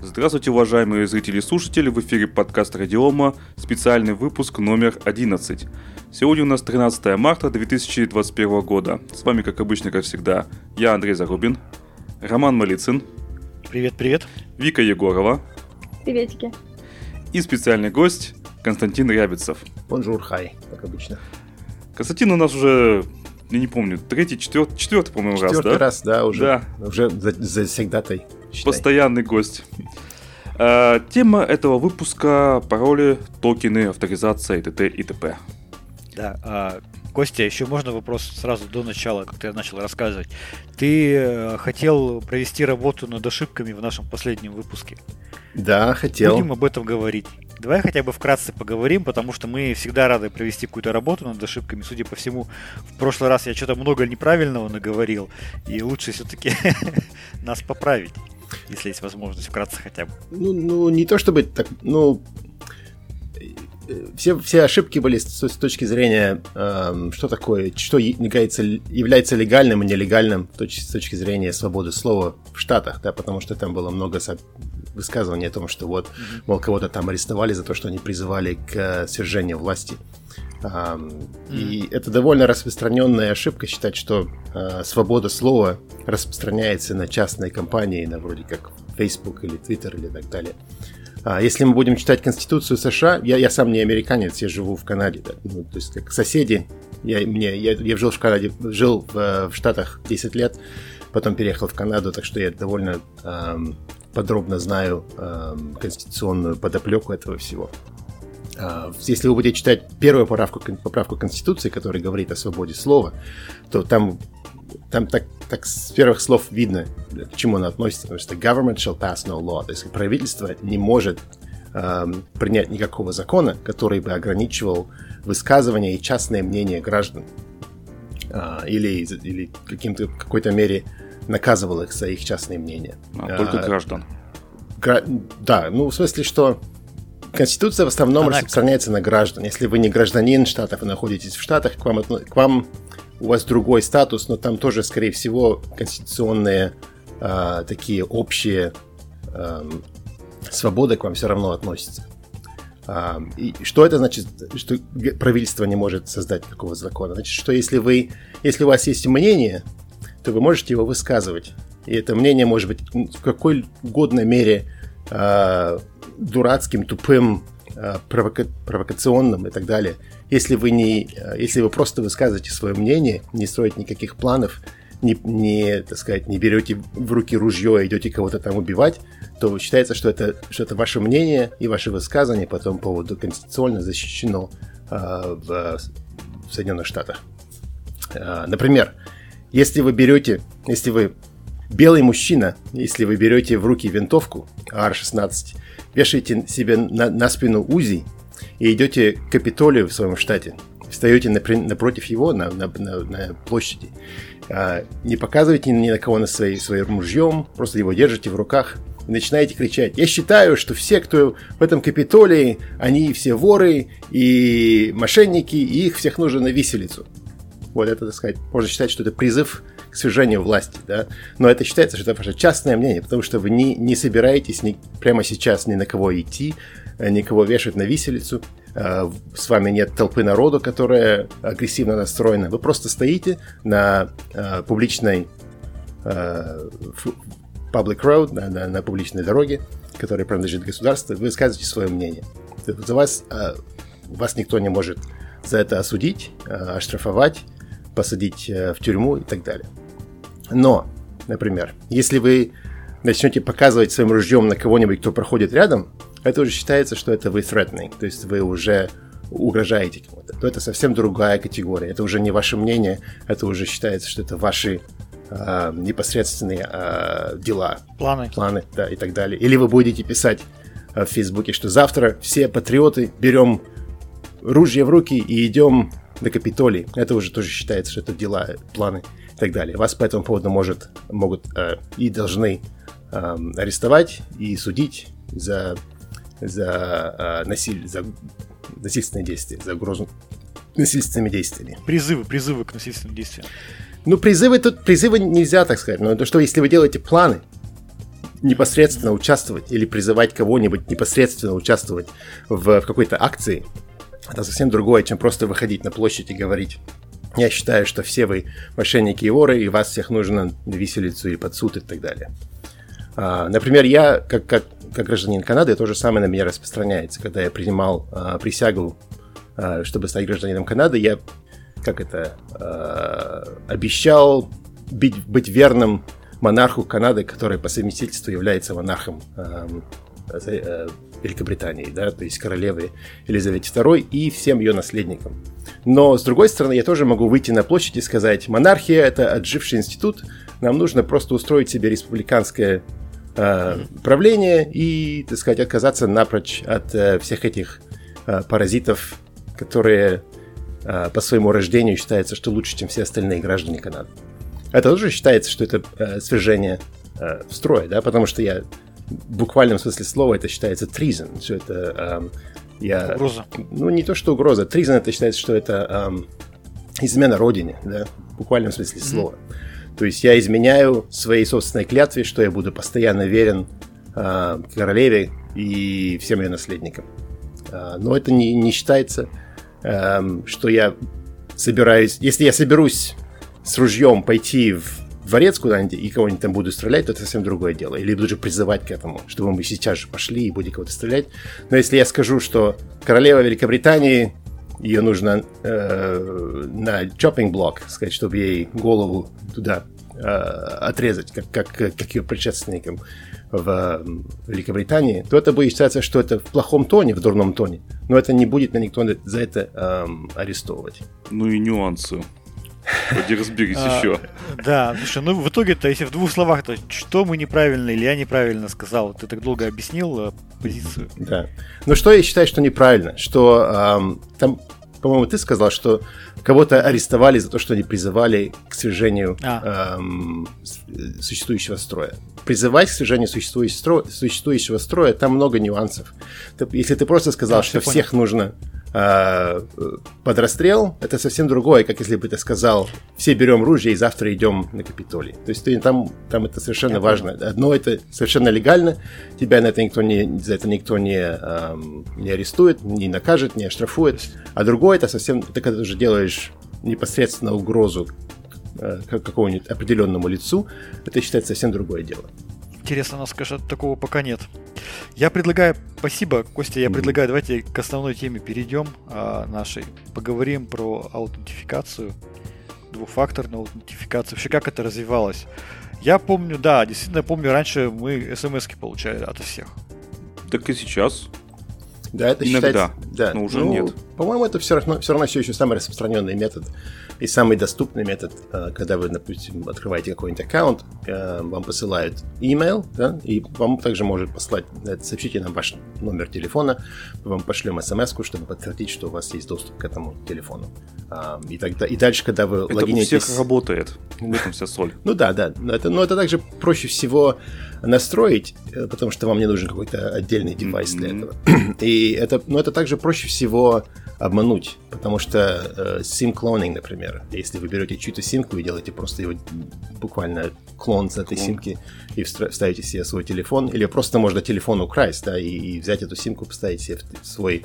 Здравствуйте, уважаемые зрители и слушатели, в эфире подкаст Радиома, специальный выпуск номер 11. Сегодня у нас 13 марта 2021 года. С вами, как обычно, как всегда, я Андрей Зарубин, Роман Малицын. Привет-привет. Вика Егорова. Приветики. И специальный гость Константин Рябицев. Bonjour, hi, как обычно. Константин у нас уже я не помню, третий, четвертый, четвертый, по-моему, раз, да? раз, да, уже. Да. Уже за, завсегдатай. Постоянный гость. А, тема этого выпуска – пароли, токены, авторизация и т.т. и т.п. Да, а, Костя, еще можно вопрос сразу до начала, как ты начал рассказывать. Ты э, хотел провести работу над ошибками в нашем последнем выпуске. Да, хотел. Будем об этом говорить. Давай хотя бы вкратце поговорим, потому что мы всегда рады провести какую-то работу над ошибками. Судя по всему, в прошлый раз я что-то много неправильного наговорил, и лучше все-таки нас поправить, если есть возможность, вкратце хотя бы. Ну, ну не то чтобы так, ну, все, все ошибки были с, с точки зрения, э, что такое, что является, является легальным и нелегальным с точки, с точки зрения свободы слова в Штатах, да, потому что там было много высказываний о том, что вот, мол, кого-то там арестовали за то, что они призывали к э, свержению власти. И это довольно распространенная ошибка считать, что э, свобода слова распространяется на частные компании, на вроде как Facebook или Twitter или так далее. А если мы будем читать Конституцию США, я, я сам не американец, я живу в Канаде, да, ну, то есть как соседи, я, мне, я, я жил в Канаде, жил в, в Штатах 10 лет, потом переехал в Канаду, так что я довольно эм, подробно знаю эм, конституционную подоплеку этого всего. Э, если вы будете читать первую поправку, поправку Конституции, которая говорит о свободе слова, то там там так, так с первых слов видно, к чему она относится, потому что government shall pass no law, то есть правительство не может эм, принять никакого закона, который бы ограничивал высказывание и частное мнение граждан э, или, или каким-то какой-то мере наказывал их за их частные мнения. А, только а, граждан. Гра- да, ну в смысле, что Конституция в основном Она... распространяется на граждан. Если вы не гражданин штатов, вы находитесь в штатах, к вам, к вам у вас другой статус, но там тоже, скорее всего, конституционные э, такие общие э, свободы к вам все равно относятся. А, и что это значит, что правительство не может создать такого закона? Значит, что если вы, если у вас есть мнение, то вы можете его высказывать. И это мнение может быть в какой угодно мере э, дурацким, тупым, э, провока провокационным и так далее. Если вы, не, э, если вы просто высказываете свое мнение, не строите никаких планов, не, не, так сказать, не берете в руки ружье и идете кого-то там убивать, то считается, что это, что это ваше мнение и ваше высказывание по этому поводу конституционно защищено э, в, Соединенных Штатах. Например, если вы берете, если вы белый мужчина, если вы берете в руки винтовку AR-16, вешаете себе на, на спину УЗИ и идете к Капитолию в своем штате, встаете напротив его на, на, на, на площади, а, не показывайте ни на кого на своей, своим ружьем, просто его держите в руках и начинаете кричать. Я считаю, что все, кто в этом Капитолии, они все воры и мошенники, и их всех нужно на виселицу. Вот это, так сказать, можно считать, что это призыв свержению власти, да. Но это считается, что это ваше частное мнение, потому что вы не, не собираетесь ни, прямо сейчас ни на кого идти, э, никого вешать на виселицу, э, с вами нет толпы народу, которая агрессивно настроена. Вы просто стоите на э, публичной public road, на, на, на публичной дороге, которая принадлежит государству, вы высказываете свое мнение. За вас, вас никто не может за это осудить, оштрафовать, посадить в тюрьму и так далее. Но, например, если вы начнете показывать своим ружьем на кого-нибудь, кто проходит рядом, это уже считается, что это вы threatening, то есть вы уже угрожаете кому-то. То это совсем другая категория. Это уже не ваше мнение, это уже считается, что это ваши э, непосредственные э, дела. Планы. Планы, да, и так далее. Или вы будете писать э, в Фейсбуке, что завтра все патриоты берем ружье в руки и идем на Капитолий. Это уже тоже считается, что это дела, планы и так далее. Вас по этому поводу может, могут э, и должны э, арестовать и судить за, за, э, насиль, за насильственные действия, за угрозу насильственными действиями. Призывы, призывы к насильственным действиям. Ну, призывы тут, призывы нельзя так сказать, но то, что если вы делаете планы, непосредственно участвовать или призывать кого-нибудь непосредственно участвовать в, в какой-то акции, это совсем другое, чем просто выходить на площадь и говорить я считаю, что все вы мошенники и воры, и вас всех нужно на виселицу или под суд и так далее. А, например, я, как, как, как гражданин Канады, то же самое на меня распространяется. Когда я принимал а, присягу, а, чтобы стать гражданином Канады, я, как это, а, обещал быть, быть верным монарху Канады, который по совместительству является монархом а, Великобритании, да, то есть королевы Елизавете II и всем ее наследникам. Но, с другой стороны, я тоже могу выйти на площадь и сказать, монархия – это отживший институт, нам нужно просто устроить себе республиканское э, правление и, так сказать, отказаться напрочь от э, всех этих э, паразитов, которые э, по своему рождению считаются, что лучше, чем все остальные граждане Канады. Это тоже считается, что это э, свержение э, в строй, да, потому что я в буквальном смысле слова это считается treason, что это эм, я... Угроза. Ну, не то, что угроза. Treason это считается, что это эм, измена родине, да, в буквальном смысле слова. Mm-hmm. То есть я изменяю своей собственной клятве, что я буду постоянно верен э, королеве и всем ее наследникам. Э, но это не, не считается, э, что я собираюсь... Если я соберусь с ружьем пойти в дворец куда-нибудь и кого-нибудь там буду стрелять, то это совсем другое дело. Или буду же призывать к этому, чтобы мы сейчас же пошли и будем кого-то стрелять. Но если я скажу, что королева Великобритании, ее нужно э, на чоппинг блок, сказать, чтобы ей голову туда э, отрезать, как, как, как ее предшественникам в Великобритании, то это будет считаться, что это в плохом тоне, в дурном тоне. Но это не будет на никто за это эм, арестовывать. Ну и нюансы. Поди разберись а, еще. Да, слушай, ну в итоге-то, если в двух словах, то что мы неправильно или я неправильно сказал? Ты так долго объяснил э, позицию. Да. Ну что я считаю, что неправильно? Что там, по-моему, ты сказал, что кого-то арестовали за то, что они призывали к свержению а. существующего строя. Призывать к свержению существующего строя, там много нюансов. Если ты просто сказал, что всех нужно э, под расстрел, это совсем другое, как если бы ты сказал, все берем ружья и завтра идем на Капитолий. То есть ты, там, там это совершенно Я важно. Понял. Одно это совершенно легально, тебя на это никто не, за это никто не, эм, не арестует, не накажет, не оштрафует. А другое это совсем, ты когда уже делаешь непосредственно угрозу э, какому-нибудь определенному лицу, это считается совсем другое дело. Интересно, нас, конечно, такого пока нет. Я предлагаю, спасибо, Костя, я предлагаю, давайте к основной теме перейдем а, нашей. Поговорим про аутентификацию, двухфакторную аутентификацию, вообще как это развивалось. Я помню, да, действительно помню, раньше мы смс получали от всех. Так и сейчас. Да, это Иногда, считается, да, но уже ну, нет. По-моему, это все равно, все равно все еще самый распространенный метод и самый доступный метод, э, когда вы, допустим, открываете какой-нибудь аккаунт, э, вам посылают email, да, и вам также может послать, сообщите нам ваш номер телефона, мы вам пошлем смс чтобы подтвердить, что у вас есть доступ к этому телефону. А, и, тогда, и дальше, когда вы это логинитесь... у всех работает. В этом вся соль. Ну да, да. Но это, но это также проще всего настроить, э, потому что вам не нужен какой-то отдельный девайс для этого. И это, но это также проще всего обмануть, потому что э, SIM-клонинг, например, если вы берете чью-то симку и делаете просто его буквально клон с этой клон. симки и вставите себе свой телефон, или просто можно телефон украсть, да, и, и взять эту симку, поставить себе в свой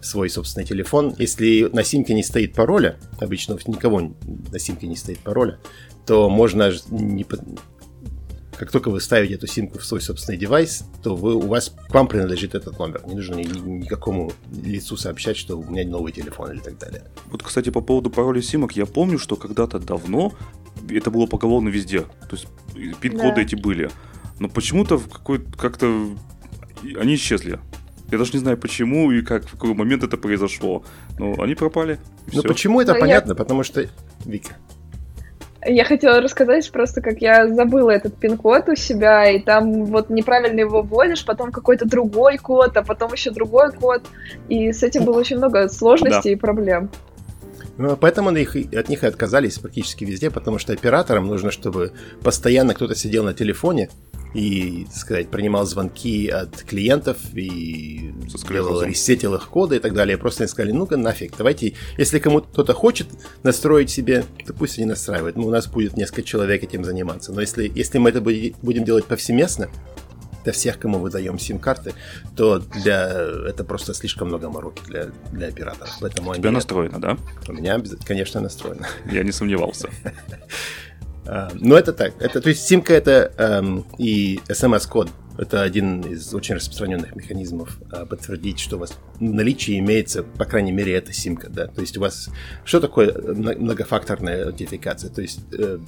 свой собственный телефон. Если на симке не стоит пароля, обычно никого на симке не стоит пароля, то можно не, как только вы ставите эту симку в свой собственный девайс, то вы, у вас к вам принадлежит этот номер. Не нужно ни, ни, никакому лицу сообщать, что у меня новый телефон или так далее. Вот, кстати, по поводу пароля симок, я помню, что когда-то давно это было поголовно везде. То есть пин-коды да. эти были. Но почему-то в какой как-то они исчезли. Я даже не знаю, почему и как, в какой момент это произошло. Но они пропали. Ну, почему это Но понятно? Я... Потому что... Вика. Я хотела рассказать просто, как я забыла этот пин-код у себя, и там вот неправильно его вводишь, потом какой-то другой код, а потом еще другой код. И с этим было очень много сложностей да. и проблем. Ну, поэтому от них, от них и отказались практически везде, потому что операторам нужно, чтобы постоянно кто-то сидел на телефоне и, так сказать, принимал звонки от клиентов и делал, ресетил их коды и так далее. Просто они сказали, ну-ка нафиг, давайте, если кому-то кто-то хочет настроить себе, то пусть они настраивают. Ну, у нас будет несколько человек этим заниматься. Но если, если мы это будем делать повсеместно, для всех, кому выдаем сим-карты, то для это просто слишком много мороки для, для операторов. Поэтому У тебя они, настроено, да? У меня, конечно, настроено. Я не сомневался. А, Но это так. Это, то есть симка это эм, и смс-код. Это один из очень распространенных механизмов э, подтвердить, что у вас в наличии имеется, по крайней мере, эта симка. Да? То есть у вас... Что такое многофакторная аутентификация? То есть э,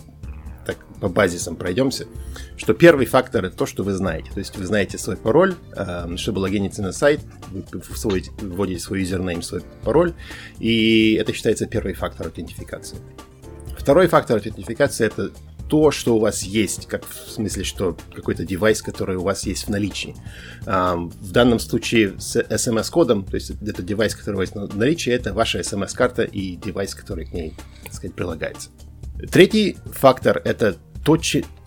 так по базисам пройдемся, что первый фактор это то, что вы знаете. То есть вы знаете свой пароль, э, чтобы логиниться на сайт, вы вводите свой юзернейм, свой пароль, и это считается первый фактор аутентификации. Второй фактор аутентификации это то, что у вас есть, как в смысле, что какой-то девайс, который у вас есть в наличии. В данном случае с SMS-кодом, то есть это девайс, который у вас в наличии, это ваша SMS-карта и девайс, который к ней, так сказать, прилагается. Третий фактор — это то,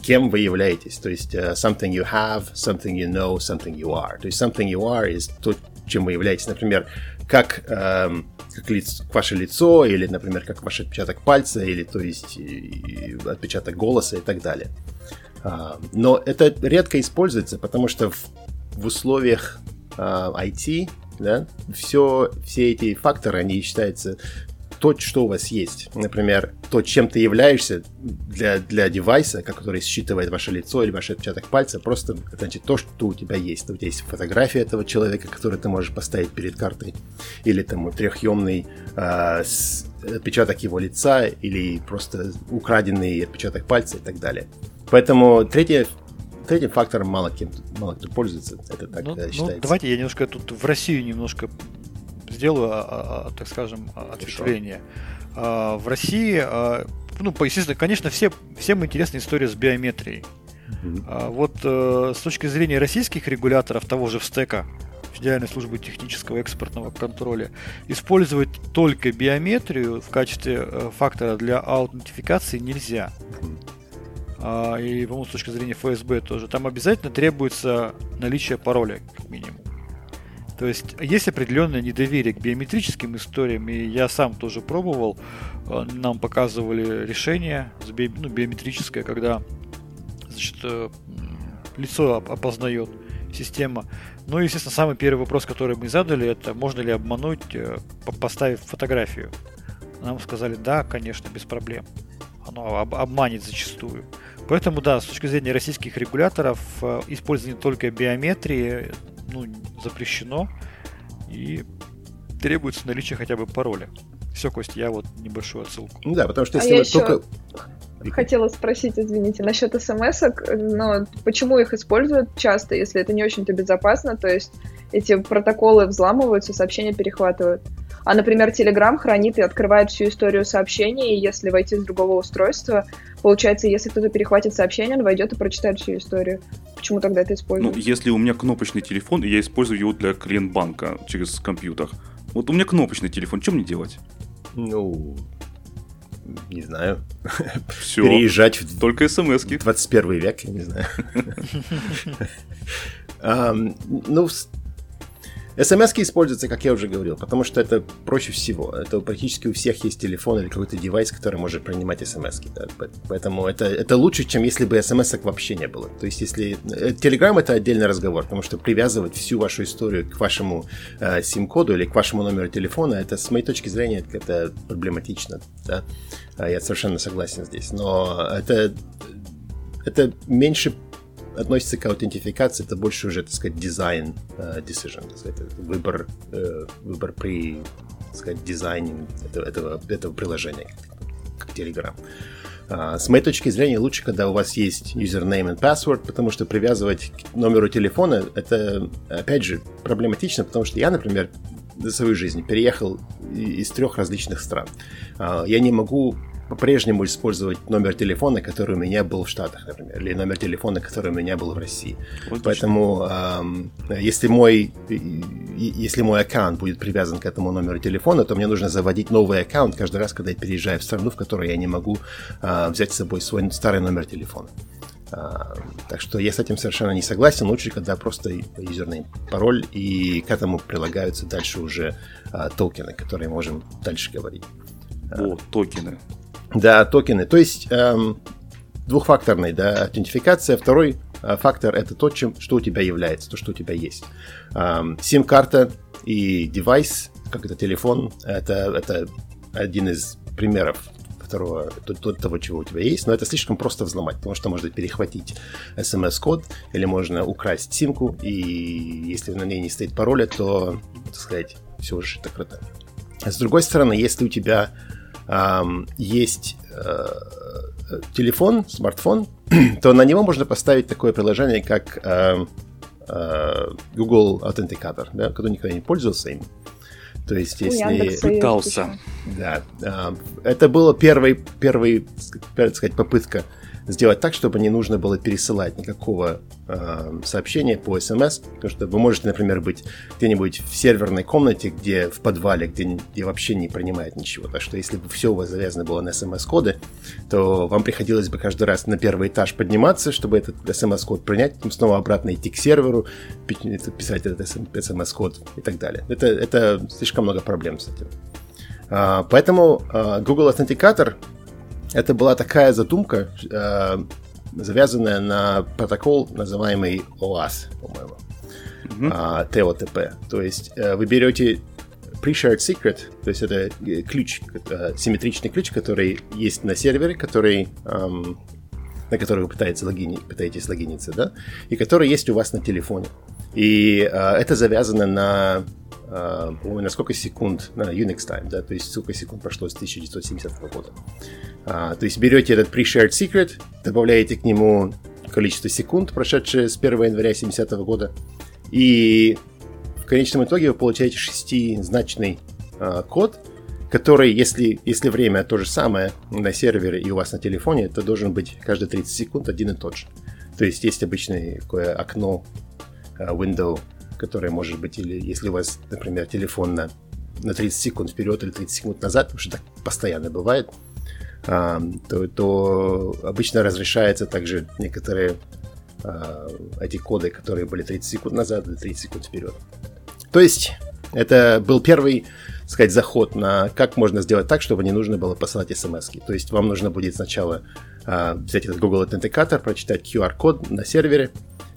кем вы являетесь. То есть uh, something you have, something you know, something you are. То есть something you are is то, чем вы являетесь. Например, как, эм, как лицо, ваше лицо, или, например, как ваш отпечаток пальца, или то есть и, и отпечаток голоса и так далее. А, но это редко используется, потому что в, в условиях а, IT да, все, все эти факторы, они считаются то, что у вас есть. Например, то, чем ты являешься для, для девайса, который считывает ваше лицо или ваш отпечаток пальца, просто значит то, что у тебя есть. У тебя есть фотография этого человека, который ты можешь поставить перед картой, или там трехъемный э, отпечаток его лица, или просто украденный отпечаток пальца и так далее. Поэтому третье третьим фактором мало кем мало кто пользуется. Это так ну, считается. Ну, давайте я немножко тут в Россию немножко сделаю, а, а, а, так скажем, ответвление. В России, ну, естественно, конечно, все, всем интересна история с биометрией. Mm-hmm. Вот э, с точки зрения российских регуляторов, того же ВСТЭКа, Федеральной службы технического экспортного контроля, использовать только биометрию в качестве э, фактора для аутентификации нельзя. И, по-моему, с точки зрения ФСБ тоже. Там обязательно требуется наличие пароля, как минимум. То есть есть определенное недоверие к биометрическим историям, и я сам тоже пробовал. Э, нам показывали решение ну, биометрическое, когда значит, э, лицо опознает система. Ну и, естественно, самый первый вопрос, который мы задали, это можно ли обмануть, э, поставив фотографию. Нам сказали, да, конечно, без проблем. Оно об- обманет зачастую. Поэтому, да, с точки зрения российских регуляторов, использование только биометрии ну, запрещено и требуется наличие хотя бы пароля. Все, Кость, я вот небольшую отсылку. Ну да, потому что если а вы только... Хотела спросить, извините, насчет смс но почему их используют часто, если это не очень-то безопасно, то есть эти протоколы взламываются, сообщения перехватывают. А, например, Telegram хранит и открывает всю историю сообщений, и если войти с другого устройства, получается, если кто-то перехватит сообщение, он войдет и прочитает всю историю. Почему тогда это используют? Ну, если у меня кнопочный телефон, и я использую его для клиент-банка через компьютер. Вот у меня кнопочный телефон, что мне делать? Ну, не знаю. Все. Переезжать в только смс 21 век, я не знаю. Ну, смс используются, как я уже говорил, потому что это проще всего. Это практически у всех есть телефон или какой-то девайс, который может принимать смс. Да? Поэтому это, это лучше, чем если бы смс вообще не было. То есть, если... Telegram это отдельный разговор, потому что привязывать всю вашу историю к вашему э, сим-коду или к вашему номеру телефона, это, с моей точки зрения, это проблематично. Да? А я совершенно согласен здесь. Но это, это меньше относится к аутентификации, это больше уже, так сказать, дизайн uh, decision, так сказать, выбор, uh, выбор при, так сказать, дизайне этого, этого, этого приложения, как, как Telegram. Uh, с моей точки зрения, лучше, когда у вас есть username и password, потому что привязывать к номеру телефона, это, опять же, проблематично, потому что я, например, за свою жизнь переехал из трех различных стран. Я не могу по-прежнему использовать номер телефона, который у меня был в Штатах, например, или номер телефона, который у меня был в России. Вот Поэтому, эм, если мой если мой аккаунт будет привязан к этому номеру телефона, то мне нужно заводить новый аккаунт каждый раз, когда я переезжаю в страну, в которой я не могу э, взять с собой свой старый номер телефона. Uh, так что я с этим совершенно не согласен. Лучше, когда просто юзерный пароль, и к этому прилагаются дальше уже uh, токены, которые можем дальше говорить. О, токены. Да, токены. То есть эм, двухфакторная да, аутентификация. Второй фактор это то, чем, что у тебя является, то, что у тебя есть. Сим-карта и девайс, как это телефон, это, это один из примеров второго, того, чего у тебя есть, но это слишком просто взломать, потому что можно перехватить смс-код или можно украсть симку, и если на ней не стоит пароля, то, так сказать, все уже так круто. С другой стороны, если у тебя эм, есть э, телефон, смартфон, то на него можно поставить такое приложение, как э, э, Google Authenticator, да, кто никогда не пользовался им. То есть, если... Пытался. Да. Это было первый, первый, так сказать, попытка сделать так, чтобы не нужно было пересылать никакого э, сообщения по смс, потому что вы можете, например, быть где-нибудь в серверной комнате, где в подвале, где, где вообще не принимает ничего. Так что если бы все у вас завязано было на смс-коды, то вам приходилось бы каждый раз на первый этаж подниматься, чтобы этот смс-код принять, снова обратно идти к серверу, писать этот смс-код и так далее. Это, это слишком много проблем с этим. Uh, поэтому uh, Google Authenticator это была такая задумка, э, завязанная на протокол, называемый OAS, по-моему, mm-hmm. э, TOTP. То есть э, вы берете pre-shared secret, то есть это э, ключ, э, симметричный ключ, который есть на сервере, который эм, на который вы пытаетесь, логини, пытаетесь логиниться, да, и который есть у вас на телефоне. И э, это завязано на Uh, на сколько секунд, на Unix time, да, то есть сколько секунд прошло с 1970 года. Uh, то есть берете этот pre-shared secret, добавляете к нему количество секунд, прошедшие с 1 января 1970 года, и в конечном итоге вы получаете шестизначный uh, код, который, если, если время то же самое на сервере и у вас на телефоне, то должен быть каждые 30 секунд один и тот же. То есть есть обычное такое окно, window которая может быть, или если у вас, например, телефон на, на 30 секунд вперед или 30 секунд назад, потому что так постоянно бывает, а, то, то обычно разрешается также некоторые а, эти коды, которые были 30 секунд назад или 30 секунд вперед. То есть это был первый, сказать, заход на как можно сделать так, чтобы не нужно было посылать смс. То есть вам нужно будет сначала а, взять этот Google Authenticator, прочитать QR-код на сервере,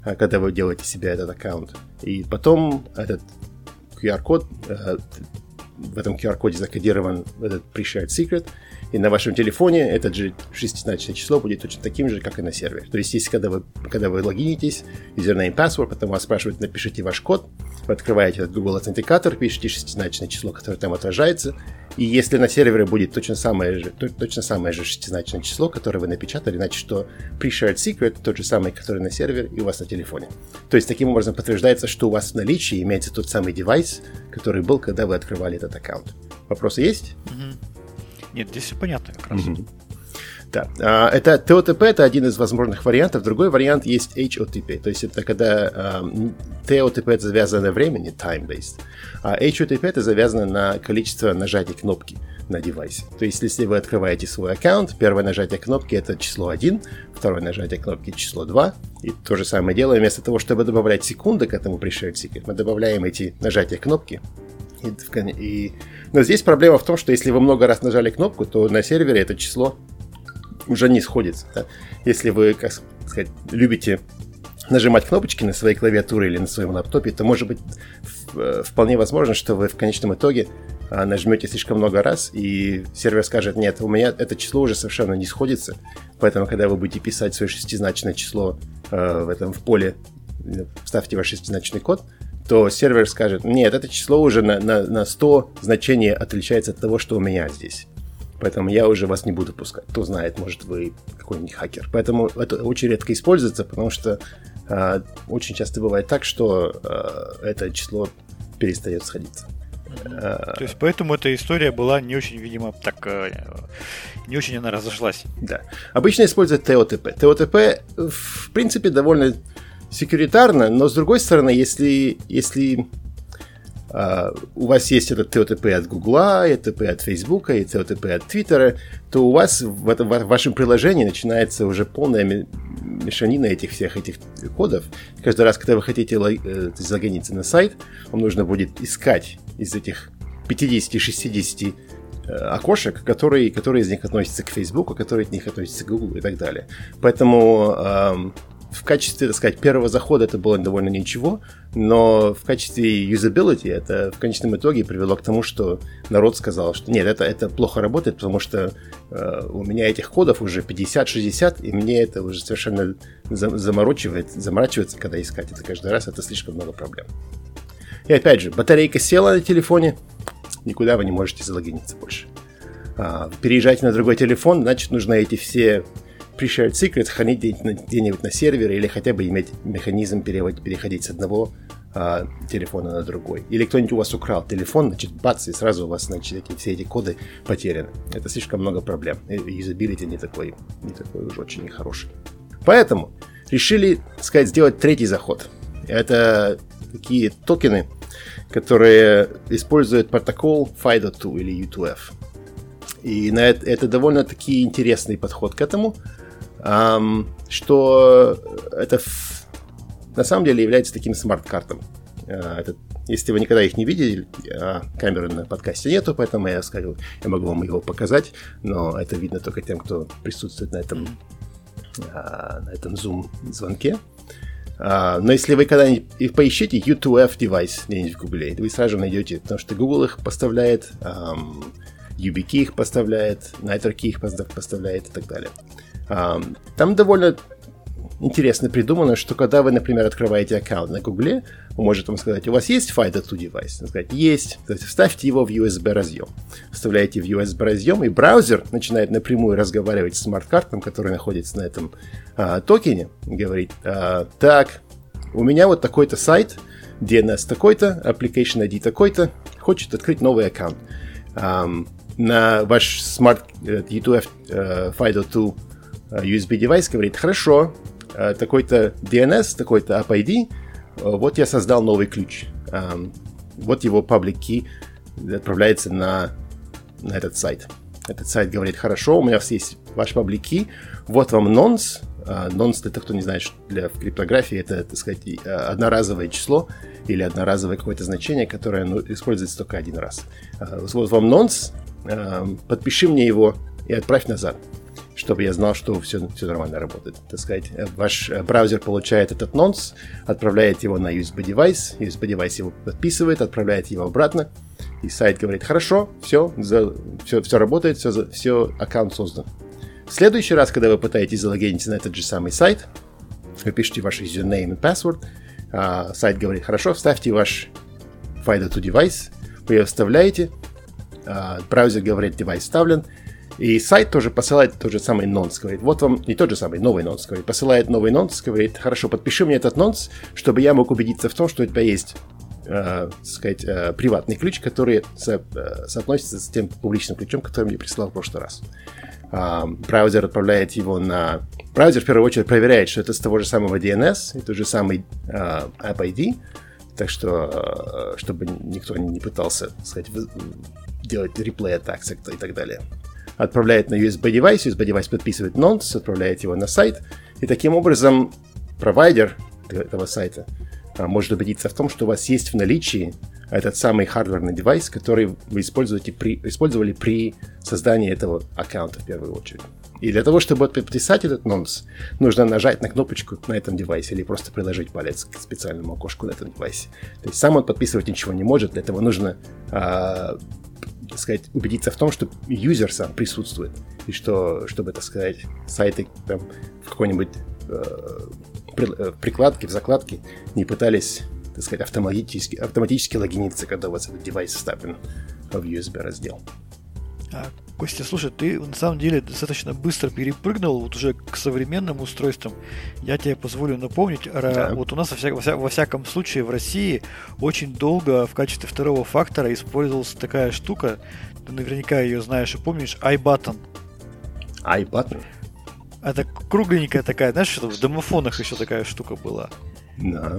когда вы делаете себе этот аккаунт. И потом этот QR-код, э, в этом QR-коде закодирован этот pre-shared secret, и на вашем телефоне этот же шестизначное число будет точно таким же, как и на сервере. То есть, если когда вы, когда вы логинитесь, username, password, потом вас спрашивают, напишите ваш код, вы открываете этот Google Authenticator, пишите шестизначное число, которое там отражается, и если на сервере будет точно самое же, точно самое же шестизначное число, которое вы напечатали, значит, что pre-shared secret тот же самый, который на сервере и у вас на телефоне. То есть, таким образом подтверждается, что у вас в наличии имеется тот самый девайс, который был, когда вы открывали этот аккаунт. Вопросы есть? Mm-hmm. Нет, здесь все понятно как раз. Mm-hmm. Да, а, это TOTP это один из возможных вариантов. Другой вариант есть HOTP. То есть это когда TOTP это завязано на времени, time-based, а HOTP это завязано на количество нажатий кнопки на девайсе. То есть если вы открываете свой аккаунт, первое нажатие кнопки это число 1, второе нажатие кнопки число 2, и то же самое делаем, вместо того, чтобы добавлять секунды к этому secret, мы добавляем эти нажатия кнопки и, и... Но здесь проблема в том, что если вы много раз нажали кнопку, то на сервере это число уже не сходится. Да? Если вы, как сказать, любите нажимать кнопочки на своей клавиатуре или на своем лаптопе, то может быть э, вполне возможно, что вы в конечном итоге а, нажмете слишком много раз, и сервер скажет, нет, у меня это число уже совершенно не сходится, поэтому, когда вы будете писать свое шестизначное число э, в этом в поле, вставьте ваш шестизначный код, то сервер скажет, нет, это число уже на, на, на 100 значение отличается от того, что у меня здесь. Поэтому я уже вас не буду пускать. Кто знает, может, вы какой-нибудь хакер. Поэтому это очень редко используется, потому что э, очень часто бывает так, что э, это число перестает сходиться. То есть поэтому эта история была не очень, видимо, так э, не очень она разошлась. Да. Обычно используют ТОТП. ТОТП, в принципе, довольно секуритарно, но с другой стороны, если, если Uh, у вас есть этот TOTP от Гугла, TOTP от Фейсбука, и TOTP от Твиттера, то у вас в, этом, в вашем приложении начинается уже полная мешанина этих всех этих кодов. Каждый раз, когда вы хотите э, залогиниться на сайт, вам нужно будет искать из этих 50-60 э, окошек, которые, которые из них относятся к Фейсбуку, которые от них относятся к Google и так далее. Поэтому эм, в качестве, так сказать, первого захода это было довольно ничего, но в качестве юзабилити это в конечном итоге привело к тому, что народ сказал, что нет, это, это плохо работает, потому что э, у меня этих кодов уже 50-60, и мне это уже совершенно заморочивает, заморачивается, когда искать это каждый раз, это слишком много проблем. И опять же, батарейка села на телефоне, никуда вы не можете залогиниться больше. А, переезжаете на другой телефон, значит, нужно эти все pre-shared secrets хранить где-нибудь на сервере или хотя бы иметь механизм перевод, переходить с одного а, телефона на другой. Или кто-нибудь у вас украл телефон, значит, бац, и сразу у вас, значит, эти, все эти коды потеряны. Это слишком много проблем. Юзабилити не такой, не такой уж очень нехороший. Поэтому решили, сказать, сделать третий заход. Это такие токены, которые используют протокол FIDO2 или U2F. И на это, это довольно-таки интересный подход к этому, что это на самом деле является таким смарт-картом. Э, это, если вы никогда их не видели, а камеры на подкасте нету, поэтому я скажу, я могу вам его показать, но это видно только тем, кто присутствует на этом, э, на этом Zoom-звонке. Но если вы когда-нибудь поищите U2F девайс где-нибудь в Гугле, вы сразу найдете, потому что Google их поставляет, YubiKey их поставляет, NitroKey их поставляет и так далее. Там довольно интересно придумано, что когда вы, например, открываете аккаунт на Гугле, вы можете вам сказать, у вас есть FIDO2 девайс? Сказать, есть. То есть вставьте его в USB разъем. Вставляете в USB разъем, и браузер начинает напрямую разговаривать с смарт-картом, который находится на этом а, токене, и говорит, а, так, у меня вот такой-то сайт, DNS такой-то, application ID такой-то, хочет открыть новый аккаунт. Um, на ваш Smart U2F uh, FIDO2 USB девайс говорит, хорошо, uh, такой-то DNS, такой-то App ID, uh, вот я создал новый ключ. Um, вот его public key отправляется на, на этот сайт. Этот сайт говорит, хорошо, у меня есть ваш public key, вот вам nonce, Нонс, это кто не знает, для криптографии это, так сказать, одноразовое число или одноразовое какое-то значение, которое ну, используется только один раз. Вот вам нонс, Эм, подпиши мне его и отправь назад, чтобы я знал, что все, все нормально работает. Так сказать, э, ваш э, браузер получает этот нонс, отправляет его на USB-девайс, USB-девайс его подписывает, отправляет его обратно, и сайт говорит, хорошо, все, за, все, все работает, все, все, аккаунт создан. В следующий раз, когда вы пытаетесь залогиниться на этот же самый сайт, вы пишете ваш username и password, а сайт говорит, хорошо, вставьте ваш FIDO2 девайс, вы его вставляете, а, браузер говорит, девайс вставлен, и сайт тоже посылает тот же самый нонс, говорит, вот вам не тот же самый, новый нонс, говорит, посылает новый нонс, говорит, хорошо, подпиши мне этот нонс, чтобы я мог убедиться в том, что у тебя есть э, сказать, э, приватный ключ, который со, э, соотносится с тем публичным ключом, который мне прислал в прошлый раз. Э, браузер отправляет его на... Браузер в первую очередь проверяет, что это с того же самого DNS, и тот же самый э, App ID, так что, э, чтобы никто не пытался, сказать, делать реплей атак и так далее. Отправляет на USB девайс, USB девайс подписывает nonce, отправляет его на сайт, и таким образом провайдер этого сайта а, может убедиться в том, что у вас есть в наличии этот самый хардверный девайс, который вы используете при, использовали при создании этого аккаунта в первую очередь. И для того, чтобы подписать этот нонс, нужно нажать на кнопочку на этом девайсе или просто приложить палец к специальному окошку на этом девайсе. То есть сам он подписывать ничего не может, для этого нужно э, так сказать, убедиться в том, что юзер сам присутствует, и что, чтобы, так сказать, сайты там, в какой-нибудь э, э прикладке, в закладке не пытались, так сказать, автоматически, автоматически логиниться, когда у вас этот девайс вставлен в USB раздел. А, Костя, слушай, ты на самом деле достаточно быстро перепрыгнул вот уже к современным устройствам. Я тебе позволю напомнить, да. вот у нас во, вся, во, вся, во всяком случае в России очень долго в качестве второго фактора использовалась такая штука, ты наверняка ее знаешь и помнишь, iButton. iButton? Это кругленькая такая, знаешь, что в домофонах еще такая штука была. Да.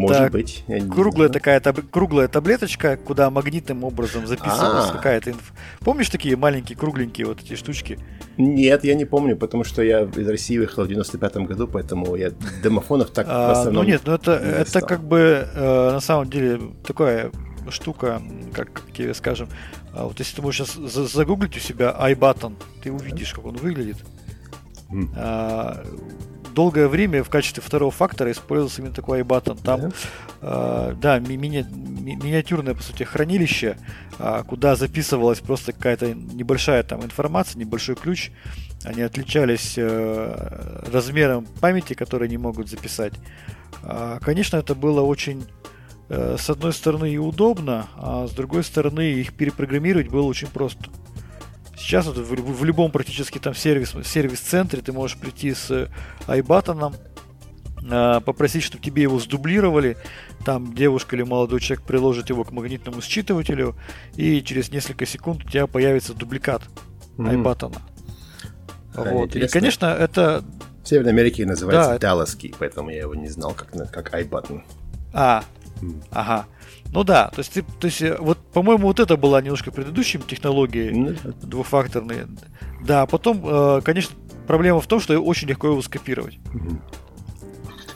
Может это быть. круглая такая таб... круглая таблеточка, куда магнитным образом записывалась А-а-а. какая-то инф... Помнишь такие маленькие кругленькие вот эти штучки? Нет, я не помню, потому что я из России выехал в 95-м году, поэтому я домофонов так а, в основном Ну нет, ну это, это как бы э, на самом деле такая штука, как, как тебе скажем, а вот если ты можешь сейчас загуглить у себя iButton, ты увидишь, как он выглядит. Mm. А, долгое время в качестве второго фактора использовался именно такой iButton. Там, yeah. э, да, ми- ми- миниатюрное, по сути, хранилище, э, куда записывалась просто какая-то небольшая там информация, небольшой ключ. Они отличались э, размером памяти, которые они могут записать. Э, конечно, это было очень э, с одной стороны и удобно, а с другой стороны их перепрограммировать было очень просто. Сейчас вот в, в любом практически там сервис, сервис-центре ты можешь прийти с iButton, э, попросить, чтобы тебе его сдублировали. Там девушка или молодой человек приложит его к магнитному считывателю, и через несколько секунд у тебя появится дубликат mm-hmm. iButton. Вот. И, конечно, это... В Северной Америке называется да, Dallas поэтому я его не знал как, как iButton. А, mm. ага. Ну да, то есть, ты, то есть э, вот, по-моему, вот это была немножко предыдущим технологией mm-hmm. двухфакторной. Да, а потом, э, конечно, проблема в том, что очень легко его скопировать. Mm-hmm.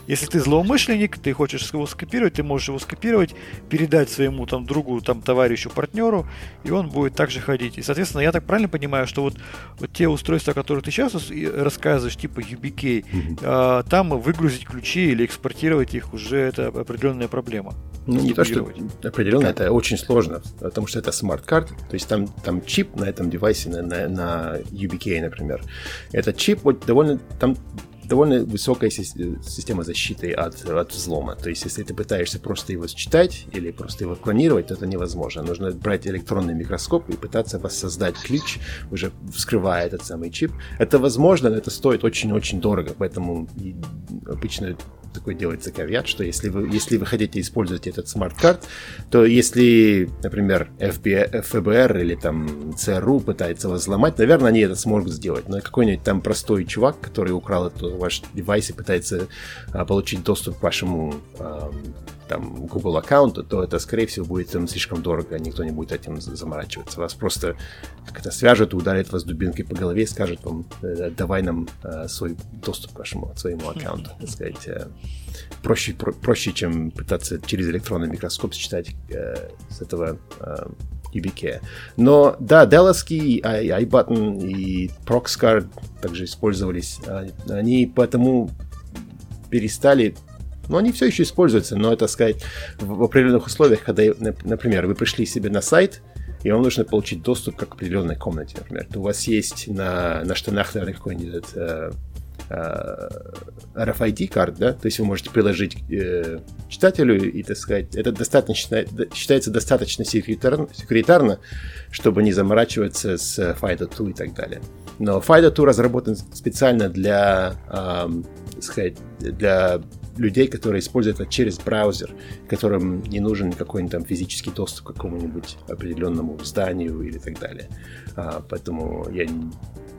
Если ты злоумышленник, ты хочешь его скопировать, ты можешь его скопировать, передать своему там другу, там товарищу, партнеру, и он будет также ходить. И, соответственно, я так правильно понимаю, что вот, вот те устройства, которые ты сейчас рассказываешь, типа YubiKey, м-хм. а, там выгрузить ключи или экспортировать их уже это определенная проблема. Ну, не то, что определенно, как? это очень сложно, потому что это smart card, то есть там, там чип на этом девайсе, на, на, на YubiKey, например. Этот чип вот довольно, там довольно высокая система защиты от, от взлома. То есть, если ты пытаешься просто его считать или просто его клонировать, то это невозможно. Нужно брать электронный микроскоп и пытаться воссоздать ключ, уже вскрывая этот самый чип. Это возможно, но это стоит очень-очень дорого, поэтому обычно такой делается caveat, что если вы, если вы хотите использовать этот smart card, то если, например, FBI, ФБР или там ЦРУ пытается вас взломать, наверное, они это смогут сделать. Но какой-нибудь там простой чувак, который украл этот ваш девайс и пытается а, получить доступ к вашему а, там Google аккаунта, то это, скорее всего, будет там слишком дорого, никто не будет этим заморачиваться. Вас просто как это свяжет, ударит вас дубинкой по голове и скажет вам, «Э, давай нам э, свой доступ к вашему, своему аккаунту. Так сказать, э, проще, про, проще, чем пытаться через электронный микроскоп считать э, с этого э, UBK. Но да, Dallas и iButton и Proxcard также использовались. А, они поэтому перестали но они все еще используются, но это сказать в определенных условиях, когда, например, вы пришли себе на сайт, и вам нужно получить доступ к определенной комнате, например. То у вас есть на, на штанах, наверное, какой-нибудь э, э, RFID карт, да, то есть вы можете приложить э, читателю и, так сказать, это достаточно, считается достаточно секретарно, секретарно чтобы не заморачиваться с FIDO2 и так далее. Но FIDO2 разработан специально для, э, сказать, для людей, которые используют это через браузер, которым не нужен какой-нибудь там физический доступ к какому-нибудь определенному зданию или так далее. А, поэтому я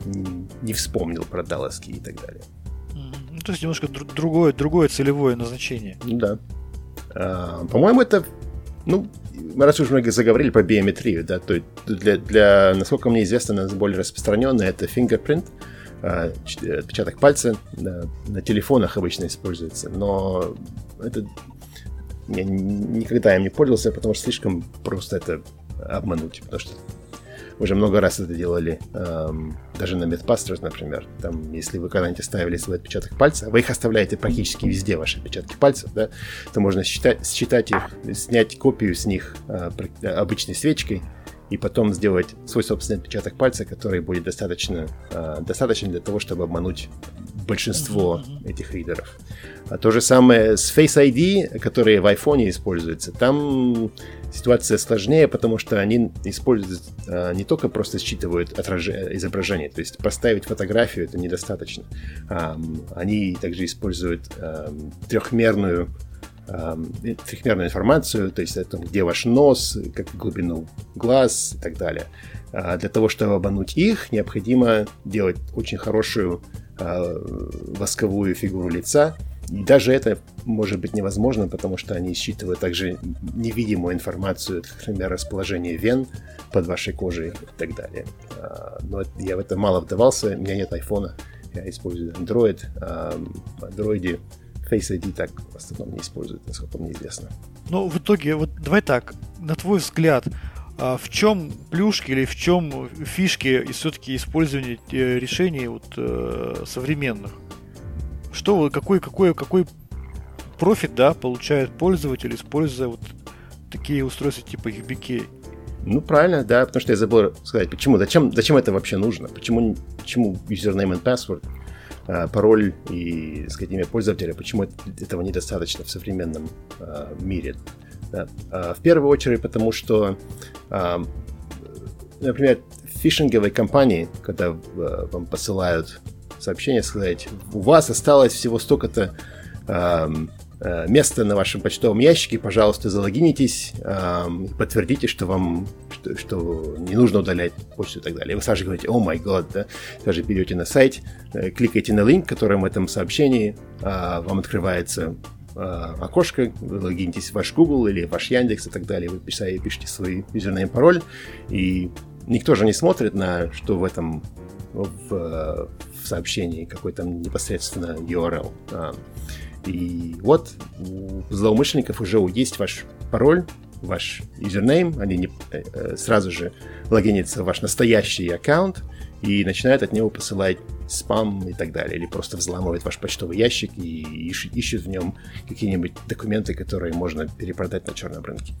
не, вспомнил про Далласки и так далее. Ну, то есть немножко другое, другое целевое назначение. Да. А, по-моему, это ну, мы раз уж мы заговорили по биометрии, да, то для, для, насколько мне известно, более распространенное это fingerprint, а, отпечаток пальца на, на телефонах обычно используется, но это я никогда им не пользовался, потому что слишком просто это обмануть, потому что уже много раз это делали, эм, даже на Mythbusters, например. Там, если вы когда-нибудь оставили свой отпечаток пальца, вы их оставляете практически везде, ваши отпечатки пальцев, да, то можно считать, считать их, снять копию с них э, обычной свечкой, и потом сделать свой собственный отпечаток пальца, который будет достаточно, э, достаточно для того, чтобы обмануть большинство этих ридеров. А то же самое с Face ID, которые в iPhone используются. Там ситуация сложнее, потому что они используют э, не только просто считывают отраж... изображение, то есть поставить фотографию это недостаточно. Э, они также используют э, трехмерную трехмерную информацию, то есть это где ваш нос, как глубину глаз и так далее. А для того, чтобы обмануть их, необходимо делать очень хорошую а, восковую фигуру лица. Даже это может быть невозможно, потому что они считывают также невидимую информацию, например, расположение вен под вашей кожей и так далее. А, но я в это мало вдавался, у меня нет айфона, я использую Android. В Android Face ID так в основном не используют, насколько мне известно. Ну, в итоге, вот давай так, на твой взгляд, а в чем плюшки или в чем фишки и все-таки использования решений вот, э, современных? Что, какой, какой, какой профит, да, получает пользователь, используя вот такие устройства типа UBK? Ну, правильно, да, потому что я забыл сказать, почему, зачем, зачем это вообще нужно, почему, почему username and password, а, пароль и, так сказать, имя пользователя, почему этого недостаточно в современном а, мире. Да. А, в первую очередь, потому что, например, фишинговые компании, когда вам посылают сообщение, сказать, у вас осталось всего столько-то Э, место на вашем почтовом ящике, пожалуйста, залогинитесь, подтвердите, что вам что, что не нужно удалять почту и так далее. И вы сразу говорите, о май год, да, даже берете на сайт, э, кликаете на линк, который в этом сообщении, а, вам открывается а, окошко, вы логинитесь в ваш Google или ваш Яндекс и так далее, вы пишете, пишете свой юзерный пароль, и никто же не смотрит на, что в этом в, в сообщении какой то непосредственно URL. И вот у злоумышленников уже есть ваш пароль, ваш юзернейм, они не, э, э, сразу же логинятся в ваш настоящий аккаунт и начинают от него посылать спам и так далее, или просто взламывают ваш почтовый ящик и ищут, ищут в нем какие-нибудь документы, которые можно перепродать на черном рынке.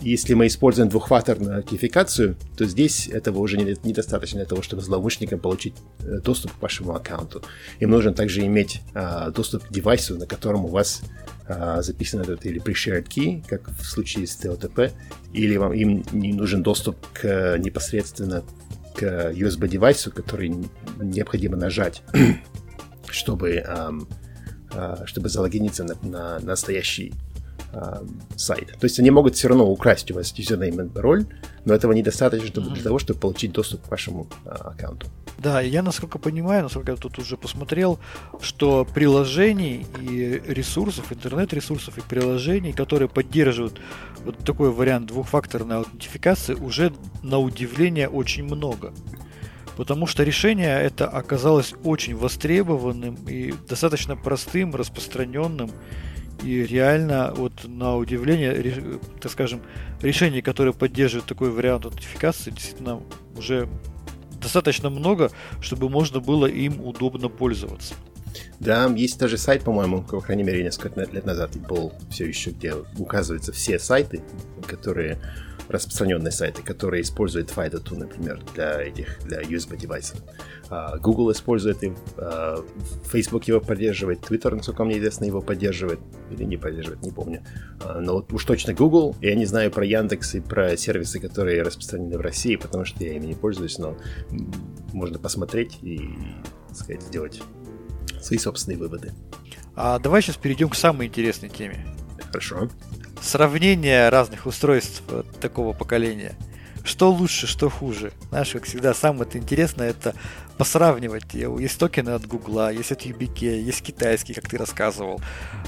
Если мы используем двухфакторную аутентификацию, то здесь этого уже недостаточно для того, чтобы злоумышленникам получить э, доступ к вашему аккаунту. Им нужно также иметь а, доступ к девайсу, на котором у вас а, записан этот или pre-shared key, как в случае с TOTP, или вам им не нужен доступ к непосредственно к USB-девайсу, который необходимо нажать, чтобы, а, чтобы залогиниться на, на настоящий э, сайт. То есть они могут все равно украсть у вас юзернейм и пароль, но этого недостаточно чтобы, для того, чтобы получить доступ к вашему э, аккаунту. Да, я насколько понимаю, насколько я тут уже посмотрел, что приложений и ресурсов, интернет-ресурсов и приложений, которые поддерживают вот такой вариант двухфакторной аутентификации, уже на удивление очень много. Потому что решение это оказалось очень востребованным и достаточно простым, распространенным. И реально, вот на удивление, так скажем, решений, которые поддерживают такой вариант аутентификации, действительно уже достаточно много, чтобы можно было им удобно пользоваться. Да, есть даже сайт, по-моему, по крайней мере, несколько лет назад был все еще, где указываются все сайты, которые распространенные сайты, которые используют FIDO2, например, для этих, для USB девайсов. А, Google использует им, а, Facebook его поддерживает, Twitter, насколько мне известно, его поддерживает или не поддерживает, не помню. А, но вот уж точно Google, я не знаю про Яндекс и про сервисы, которые распространены в России, потому что я ими не пользуюсь, но можно посмотреть и, так сказать, сделать свои собственные выводы. А давай сейчас перейдем к самой интересной теме. Хорошо. Сравнение разных устройств такого поколения – что лучше, что хуже. Знаешь, как всегда, самое интересное это посравнивать. Есть токены от Гугла, есть от UBK, есть китайский, как ты рассказывал.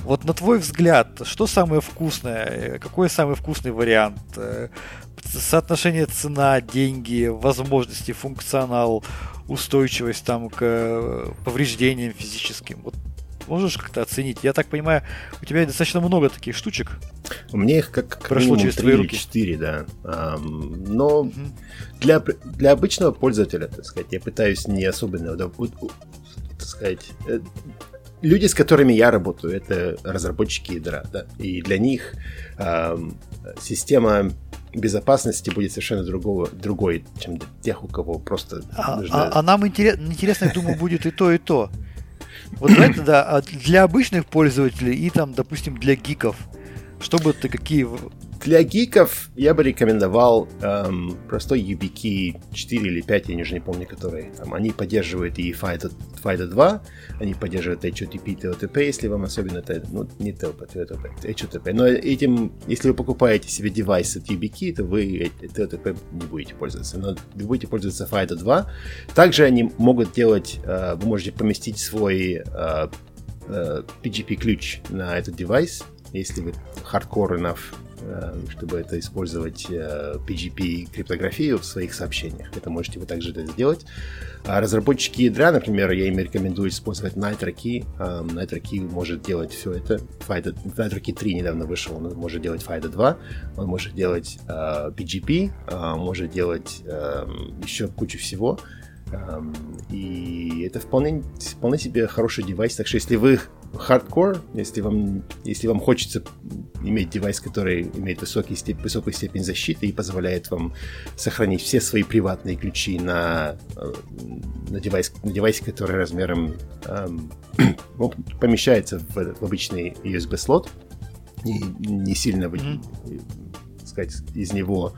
Вот на твой взгляд, что самое вкусное? Какой самый вкусный вариант? Соотношение цена, деньги, возможности, функционал, устойчивость там к повреждениям физическим. Вот можешь как-то оценить? Я так понимаю, у тебя достаточно много таких штучек. У меня их как, как Прошло через 3 или руки. 4, да. Но угу. для, для обычного пользователя, так сказать, я пытаюсь не особенно, так сказать, э, люди, с которыми я работаю, это разработчики ядра, да, и для них эм, система безопасности будет совершенно другого, другой, чем для тех, у кого просто... А, нужно... а, а нам интерес, интересно, я думаю, будет и то, и то. Вот это да, а для обычных пользователей и там, допустим, для гиков, чтобы ты какие для гиков я бы рекомендовал эм, простой YubiKey 4 или 5, я уже не помню, которые. Там, они поддерживают и FIDO, FIDO 2, они поддерживают HTTP, TOTP, если вам особенно это, ну, не TOTP, TOTP, HTTP. Но этим, если вы покупаете себе девайс от YubiKey, то вы TOTP не будете пользоваться, но вы будете пользоваться FIDO 2. Также они могут делать, э, вы можете поместить свой э, э, PGP-ключ на этот девайс, если вы Э, чтобы это использовать PGP э, криптографию в своих сообщениях. Это можете вы также это сделать. А разработчики ядра, например, я им рекомендую использовать NitroKey. NitroKey может делать все это. FIDO, NitroKey 3 недавно вышел, он может делать FIDO 2, он может делать PGP, э, может делать еще кучу всего. И это вполне, вполне себе хороший девайс. Так что если вы хардкор, если вам, если вам хочется иметь девайс, который имеет высокий степ, высокую степень защиты и позволяет вам сохранить все свои приватные ключи на, э, на, девайс, на девайсе, который размером эм, ну, помещается в, в обычный USB-слот и не сильно, mm-hmm. сказать, из него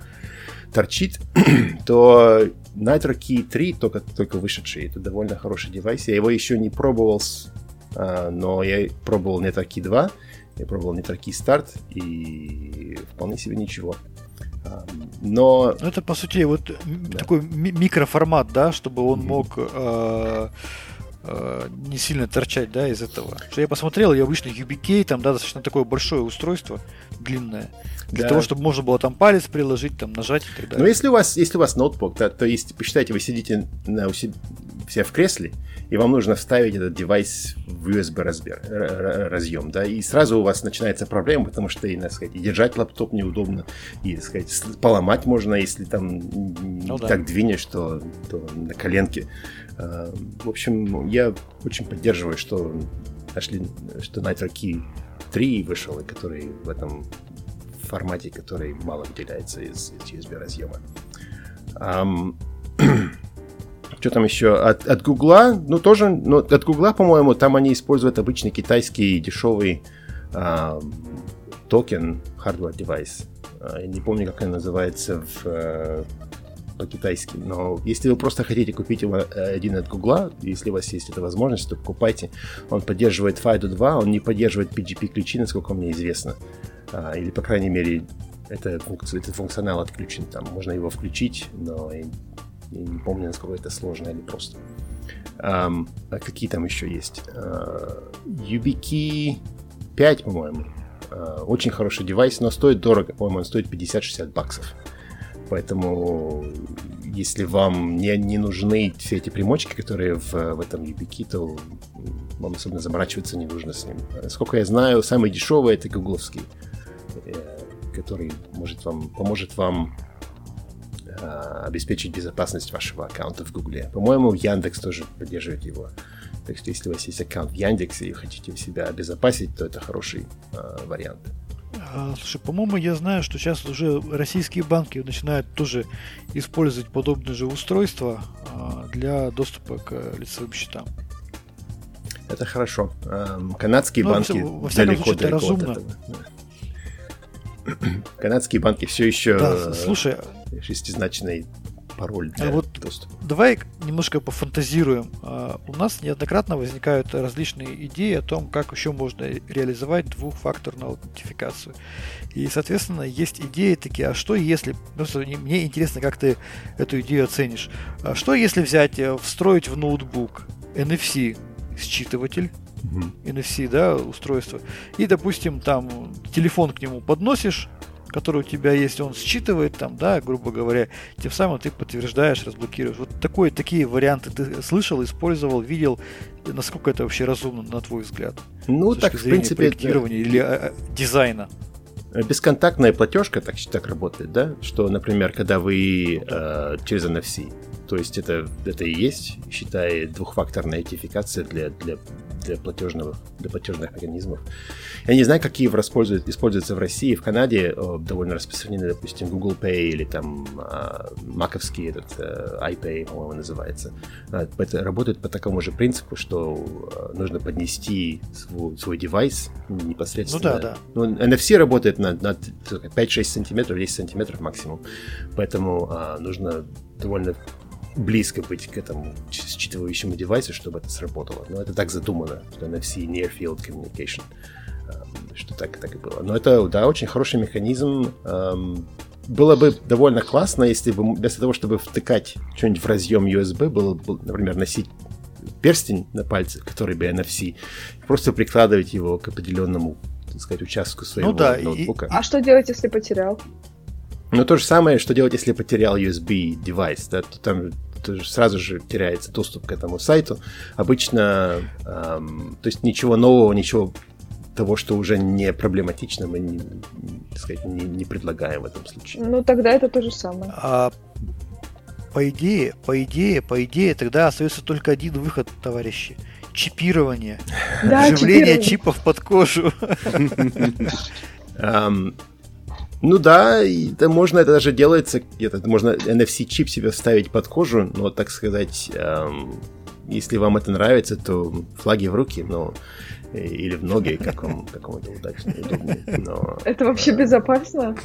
торчит, то Nitro Key 3, только, только вышедший, это довольно хороший девайс. Я его еще не пробовал, с, но я пробовал Nitro Key 2, я пробовал Nitro Key Start, и вполне себе ничего. А, но... Ну, это, по сути, вот да. такой ми- микроформат, да, чтобы он mm-hmm. мог э, э, не сильно торчать, да, из этого. Что я посмотрел, я обычно UBK, там, да, достаточно такое большое устройство, длинное. Для да. того, чтобы можно было там палец приложить, там нажать и так далее. Но если у вас, если у вас ноутбук, да, то есть, посчитайте, вы сидите на, у себя, себя в кресле, и вам нужно вставить этот девайс в USB размер, разъем, да, и сразу у вас начинается проблема, потому что, и, так сказать, и держать лаптоп неудобно, и, так сказать, поломать можно, если там ну, да. так двинешь, что, то на коленке. А, в общем, я очень поддерживаю, что нашли, что Nitro Key 3 вышел, и который в этом формате, который мало выделяется из, из USB разъема. Um, что там еще? От, от Гугла, ну тоже, ну, от Гугла, по-моему, там они используют обычный китайский дешевый uh, токен, hardware device. Uh, я не помню, как он называется в, uh, по-китайски, но если вы просто хотите купить его э, один от Гугла, если у вас есть эта возможность, то покупайте. Он поддерживает FIDO 2, он не поддерживает PGP ключи, насколько мне известно. А, или, по крайней мере, это этот функционал отключен. Там можно его включить, но я, не помню, насколько это сложно или просто. Um, а какие там еще есть? Uh, YubiKey 5, по-моему. Uh, очень хороший девайс, но стоит дорого. По-моему, он стоит 50-60 баксов. Поэтому, если вам не, не нужны все эти примочки, которые в, в этом YubiKey, то вам особенно заморачиваться не нужно с ним. Сколько я знаю, самый дешевый это гугловский. Э, который может вам, поможет вам обеспечить безопасность вашего аккаунта в Гугле. По-моему, Яндекс тоже поддерживает его. Так что если у вас есть аккаунт в Яндексе и хотите себя обезопасить, то это хороший э, вариант. А, слушай, по-моему, я знаю, что сейчас уже российские банки начинают тоже использовать подобные же устройства а, для доступа к лицевым счетам. Это хорошо. Эм, канадские ну, банки во далеко, случае, далеко разумно. от этого. Канадские банки все еще да, слушай, шестизначный пароль для вот доступа. Давай немножко пофантазируем. А, у нас неоднократно возникают различные идеи о том, как еще можно реализовать двухфакторную аутентификацию. И, соответственно, есть идеи такие, а что если... Просто мне интересно, как ты эту идею оценишь. А что если взять, э, встроить в ноутбук NFC считыватель. NFC, да, устройство. И, допустим, там телефон к нему подносишь, который у тебя есть, он считывает там, да, грубо говоря, тем самым ты подтверждаешь, разблокируешь. Вот такой, такие варианты ты слышал, использовал, видел, насколько это вообще разумно, на твой взгляд? Ну, так, в принципе, проектирования это... или а, дизайна. Бесконтактная платежка так, так работает, да? Что, например, когда вы э, через NFC, то есть это, это и есть, считай, двухфакторная идентификация для, для для, платежного, для платежных механизмов. Я не знаю, какие используют, используются в России. В Канаде э, довольно распространены, допустим, Google Pay или там э, маковский этот э, iPay, по-моему, называется. Э, это работает по такому же принципу, что э, нужно поднести свой, свой девайс непосредственно. Ну да, да. Ну, NFC работает на, на 5-6 сантиметров, 10 сантиметров максимум. Поэтому э, нужно довольно близко быть к этому считывающему девайсу, чтобы это сработало. Но это так задумано, что NFC Near Field Communication, эм, что так, так и было. Но это, да, очень хороший механизм. Эм, было бы довольно классно, если бы вместо того, чтобы втыкать что-нибудь в разъем USB, было бы, например, носить перстень на пальце, который бы NFC, просто прикладывать его к определенному, так сказать, участку своего ну, да, ноутбука. И... А что делать, если потерял? Ну, то же самое, что делать, если потерял USB девайс, да, то там сразу же теряется доступ к этому сайту. Обычно, эм, то есть ничего нового, ничего того, что уже не проблематично, мы не, так сказать, не, не предлагаем в этом случае. Ну, тогда это то же самое. А по идее, по идее, по идее, тогда остается только один выход, товарищи. Чипирование. Да, Вживление чипов под кожу. Ну да, это можно, это даже делается где-то, можно NFC-чип себе вставить под кожу, но, так сказать, эм, если вам это нравится, то флаги в руки, но или в ноги, как вам, как вам это удачнее, удобнее. Но, это вообще безопасно?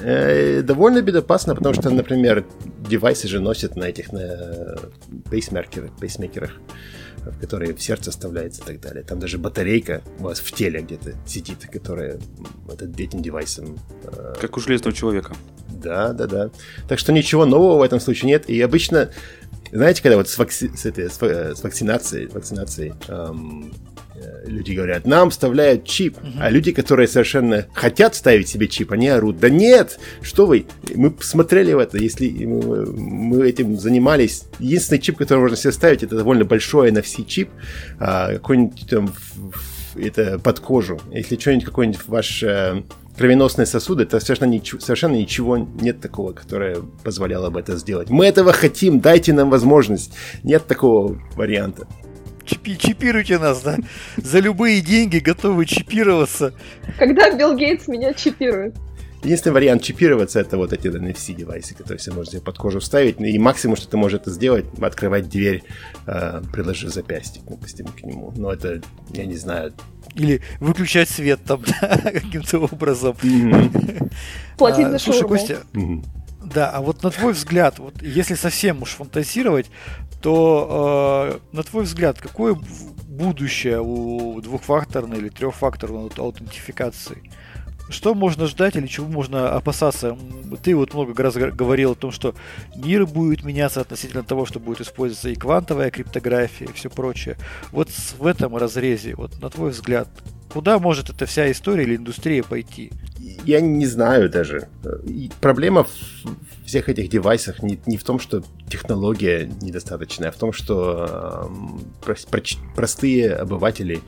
Э, довольно безопасно, потому что, например, девайсы же носят на этих на пейсмеркерах, пейсмейкерах, которые в сердце вставляется и так далее. Там даже батарейка у вас в теле где-то сидит, которая этот, этим девайсом... Э, как у железного человека. Да, да, да. Так что ничего нового в этом случае нет. И обычно, знаете, когда вот с, вакци... с, этой, с, э, с вакцинацией, вакцинацией эм, люди говорят, нам вставляют чип, угу. а люди, которые совершенно хотят ставить себе чип, они орут, да нет, что вы, мы посмотрели в это, если мы, мы этим занимались, единственный чип, который можно себе ставить, это довольно большой NFC чип, а, какой-нибудь там это под кожу, если что-нибудь какой-нибудь ваш э, кровеносные сосуды, это совершенно, ничего, совершенно ничего нет такого, которое позволяло бы это сделать. Мы этого хотим, дайте нам возможность. Нет такого варианта чипи, чипируйте нас, да? За любые деньги готовы чипироваться. Когда Билл Гейтс меня чипирует? Единственный вариант чипироваться это вот эти NFC девайсы, которые все можете под кожу вставить. И максимум, что ты можешь это сделать, открывать дверь, э, приложив запястье, допустим, к нему. Но это, я не знаю. Или выключать свет там, да, каким-то образом. Платить за Слушай, Костя, да, а вот на твой взгляд, вот если совсем уж фантазировать, то э, на твой взгляд, какое будущее у двухфакторной или трехфакторной аутентификации? Что можно ждать или чего можно опасаться? Ты вот много раз говорил о том, что мир будет меняться относительно того, что будет использоваться и квантовая криптография и все прочее. Вот в этом разрезе, вот на твой взгляд, куда может эта вся история или индустрия пойти? Я не знаю даже. Проблема в всех этих девайсах не, не в том, что технология недостаточная, а в том, что э, про, простые обыватели,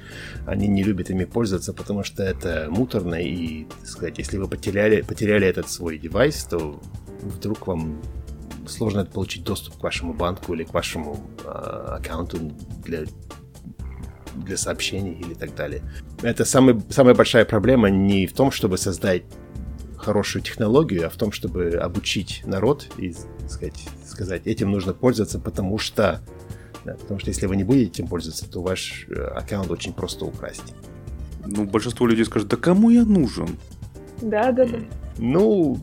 они не любят ими пользоваться, потому что это муторно, и, так сказать, если вы потеряли, потеряли этот свой девайс, то вдруг вам сложно получить доступ к вашему банку или к вашему э, аккаунту для для сообщений или так далее. Это самый, самая большая проблема не в том, чтобы создать хорошую технологию, а в том, чтобы обучить народ и сказать, сказать этим нужно пользоваться, потому что да, потому что если вы не будете этим пользоваться, то ваш э, аккаунт очень просто украсть. Ну, большинство людей скажет, да кому я нужен? Да, да, да. Ну,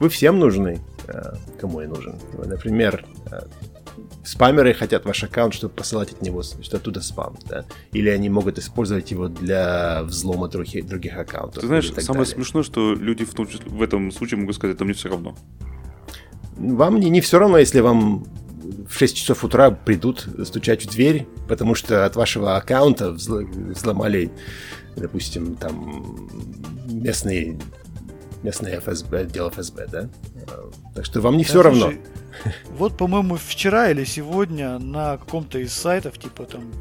вы всем нужны, э, кому я нужен. Например, э, спамеры хотят ваш аккаунт, чтобы посылать от него что оттуда спам, да? Или они могут использовать его для взлома других, других аккаунтов. Ты знаешь, самое далее. смешное, что люди в, том числе, в этом случае могут сказать, это мне все равно. Вам не, не все равно, если вам в 6 часов утра придут стучать в дверь, потому что от вашего аккаунта взломали, допустим, там местный местный ФСБ, отдел ФСБ, да? Так что вам не да, все слушай, равно. Вот, по-моему, вчера или сегодня на каком-то из сайтов, типа там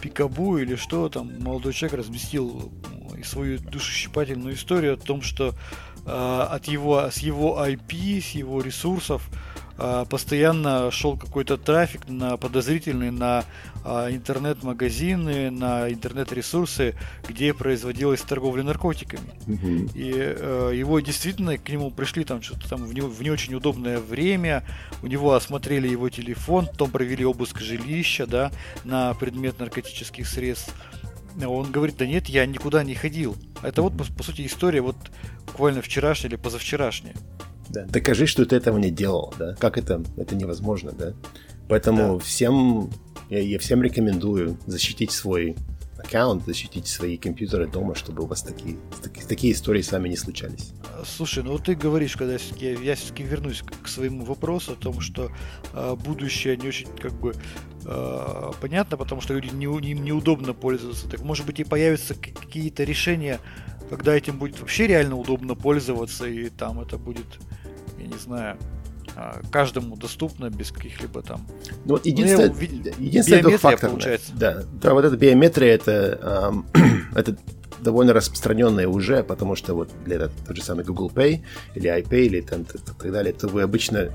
Пикабу или что, там молодой человек разместил свою душещипательную историю о том, что э, от его, с его IP, с его ресурсов постоянно шел какой-то трафик на подозрительный на а, интернет-магазины, на интернет-ресурсы, где производилась торговля наркотиками. Mm-hmm. И э, его действительно к нему пришли там что-то там в не, в не очень удобное время, у него осмотрели его телефон, потом провели обыск жилища, да, на предмет наркотических средств. Он говорит, да нет, я никуда не ходил. Это вот, по, по сути, история вот буквально вчерашняя или позавчерашняя. Да. Докажи, что ты этого не делал, да? Как это? Это невозможно, да? Поэтому да. всем, я, я всем рекомендую защитить свой аккаунт, защитить свои компьютеры дома, чтобы у вас такие, такие, такие истории с вами не случались. Слушай, ну вот ты говоришь, когда я, я все-таки вернусь к, к своему вопросу о том, что э, будущее не очень как бы э, понятно, потому что люди не, им неудобно пользоваться. Так может быть и появятся какие-то решения, когда этим будет вообще реально удобно пользоваться, и там это будет я не знаю, а, каждому доступно без каких-либо там. Ну, единственное, ну, единственное двухфакторное. Получается. Да, да, вот эта биометрия, это, эм, это довольно распространенное уже, потому что вот для этого тот же самый Google Pay или iPay или там, так далее, то вы обычно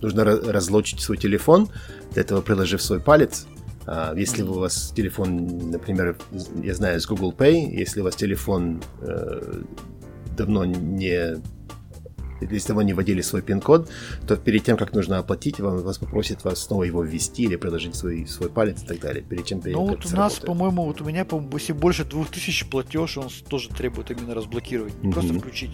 нужно разлочить свой телефон, для этого приложив свой палец. Э, если у вас телефон, например, я знаю, с Google Pay, если у вас телефон э, давно не если вы не вводили свой пин-код, то перед тем, как нужно оплатить, вам, вас попросят вас снова его ввести или приложить свой, свой палец и так далее, перед чем Ну вот у нас, по-моему, вот у меня, по-моему, если больше 2000 платеж, он тоже требует именно разблокировать. Не mm-hmm. просто включить,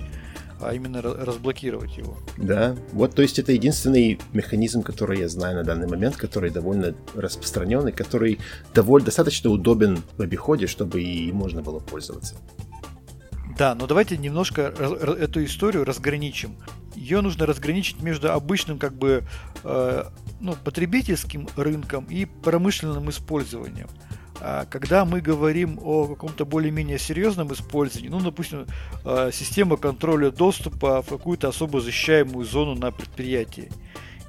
а именно разблокировать его. Да, вот то есть это единственный механизм, который я знаю на данный момент, который довольно распространенный, который довольно достаточно удобен в обиходе, чтобы и можно было пользоваться. Да, но давайте немножко эту историю разграничим. Ее нужно разграничить между обычным как бы э, ну, потребительским рынком и промышленным использованием. А когда мы говорим о каком-то более-менее серьезном использовании, ну, допустим, э, система контроля доступа в какую-то особо защищаемую зону на предприятии.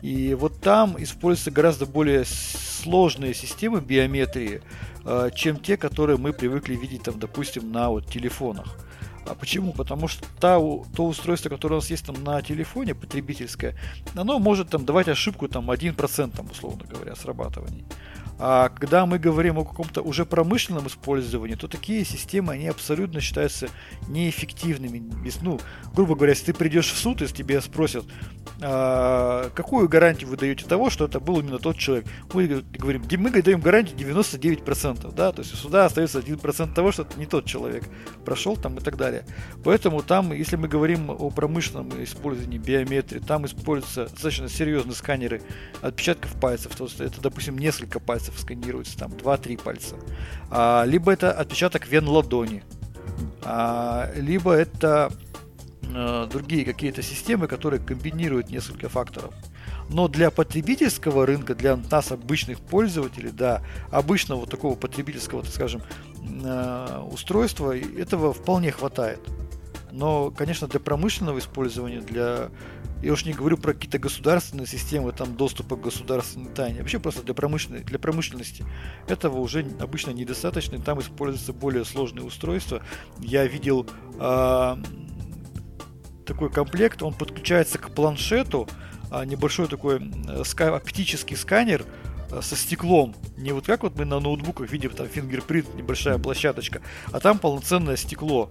И вот там используются гораздо более сложные системы биометрии, э, чем те, которые мы привыкли видеть, там, допустим, на вот, телефонах. А почему? Потому что та, то устройство, которое у нас есть там на телефоне, потребительское, оно может там давать ошибку там 1%, там, условно говоря, срабатываний. А когда мы говорим о каком-то уже промышленном использовании, то такие системы, они абсолютно считаются неэффективными. Ну, грубо говоря, если ты придешь в суд, если тебя спросят, а, какую гарантию вы даете того, что это был именно тот человек, мы говорим, мы даем гарантию 99%, да, то есть у суда остается 1% того, что это не тот человек. Прошел там и так далее. Поэтому там, если мы говорим о промышленном использовании биометрии, там используются достаточно серьезные сканеры отпечатков пальцев, то есть это, допустим, несколько пальцев пальцев сканируется, там 2-3 пальца. А, либо это отпечаток вен ладони, а, либо это а, другие какие-то системы, которые комбинируют несколько факторов. Но для потребительского рынка, для нас, обычных пользователей, да, обычного вот такого потребительского, так скажем, а, устройства, этого вполне хватает. Но, конечно, для промышленного использования, для я уж не говорю про какие-то государственные системы, там доступа к государственной тайне. Вообще просто для, промышленности, для промышленности этого уже обычно недостаточно. Там используются более сложные устройства. Я видел э, такой комплект, он подключается к планшету, а небольшой такой ска- оптический сканер, а, со стеклом. Не вот как вот мы на ноутбуках видим там фингерпринт, небольшая площадочка, а там полноценное стекло.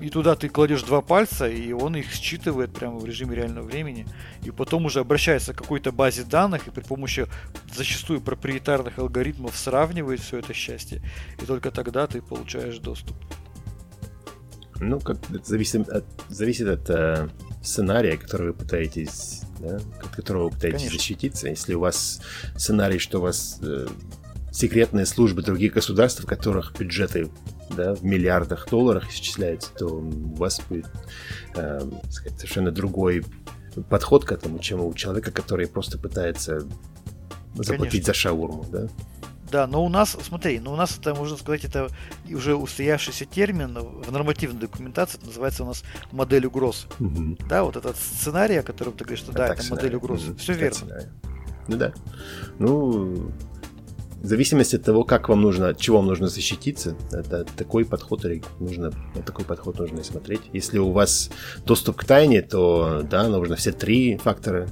И туда ты кладешь два пальца, и он их считывает прямо в режиме реального времени, и потом уже обращается к какой-то базе данных, и при помощи зачастую проприетарных алгоритмов сравнивает все это счастье, и только тогда ты получаешь доступ. Ну, как это зависит от, зависит от э, сценария, который вы пытаетесь, да, от которого вы пытаетесь Конечно. защититься. Если у вас сценарий, что у вас э, секретные службы других государств, в которых бюджеты да, в миллиардах долларов исчисляется, то у вас будет э, сказать, совершенно другой подход к этому, чем у человека, который просто пытается заплатить Конечно. за шаурму, да? Да, но у нас, смотри, но у нас это, можно сказать, это уже устоявшийся термин в нормативной документации, это называется у нас модель угроз. Угу. Да, вот этот сценарий, о котором ты говоришь, что да, это модель угроз. Угу. Все верно. Сценарий. Ну да. Ну, в зависимости от того, как вам нужно, от чего вам нужно защититься, это такой подход нужно, такой подход нужно и смотреть. Если у вас доступ к тайне, то да, нужно все три фактора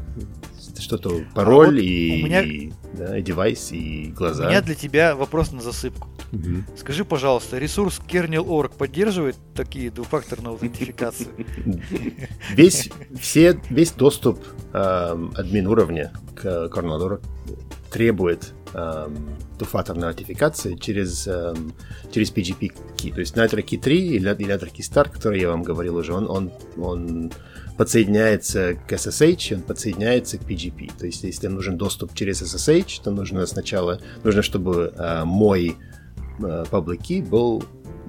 что-то пароль а вот и, меня... и, да, и девайс, и глаза. У меня для тебя вопрос на засыпку. Угу. Скажи, пожалуйста, ресурс kernel.org поддерживает такие двухфакторную аутентификацию? Весь, все, весь доступ э, админ уровня к kernel.org требует эм, двухфакторной аутентификации через, эм, через PGP key. То есть Nitro Key 3 или, Nitro Key Start, который я вам говорил уже, он, он, он подсоединяется к SSH, он подсоединяется к PGP. То есть если нужен доступ через SSH, то нужно сначала, нужно, чтобы э, мой э, public key был,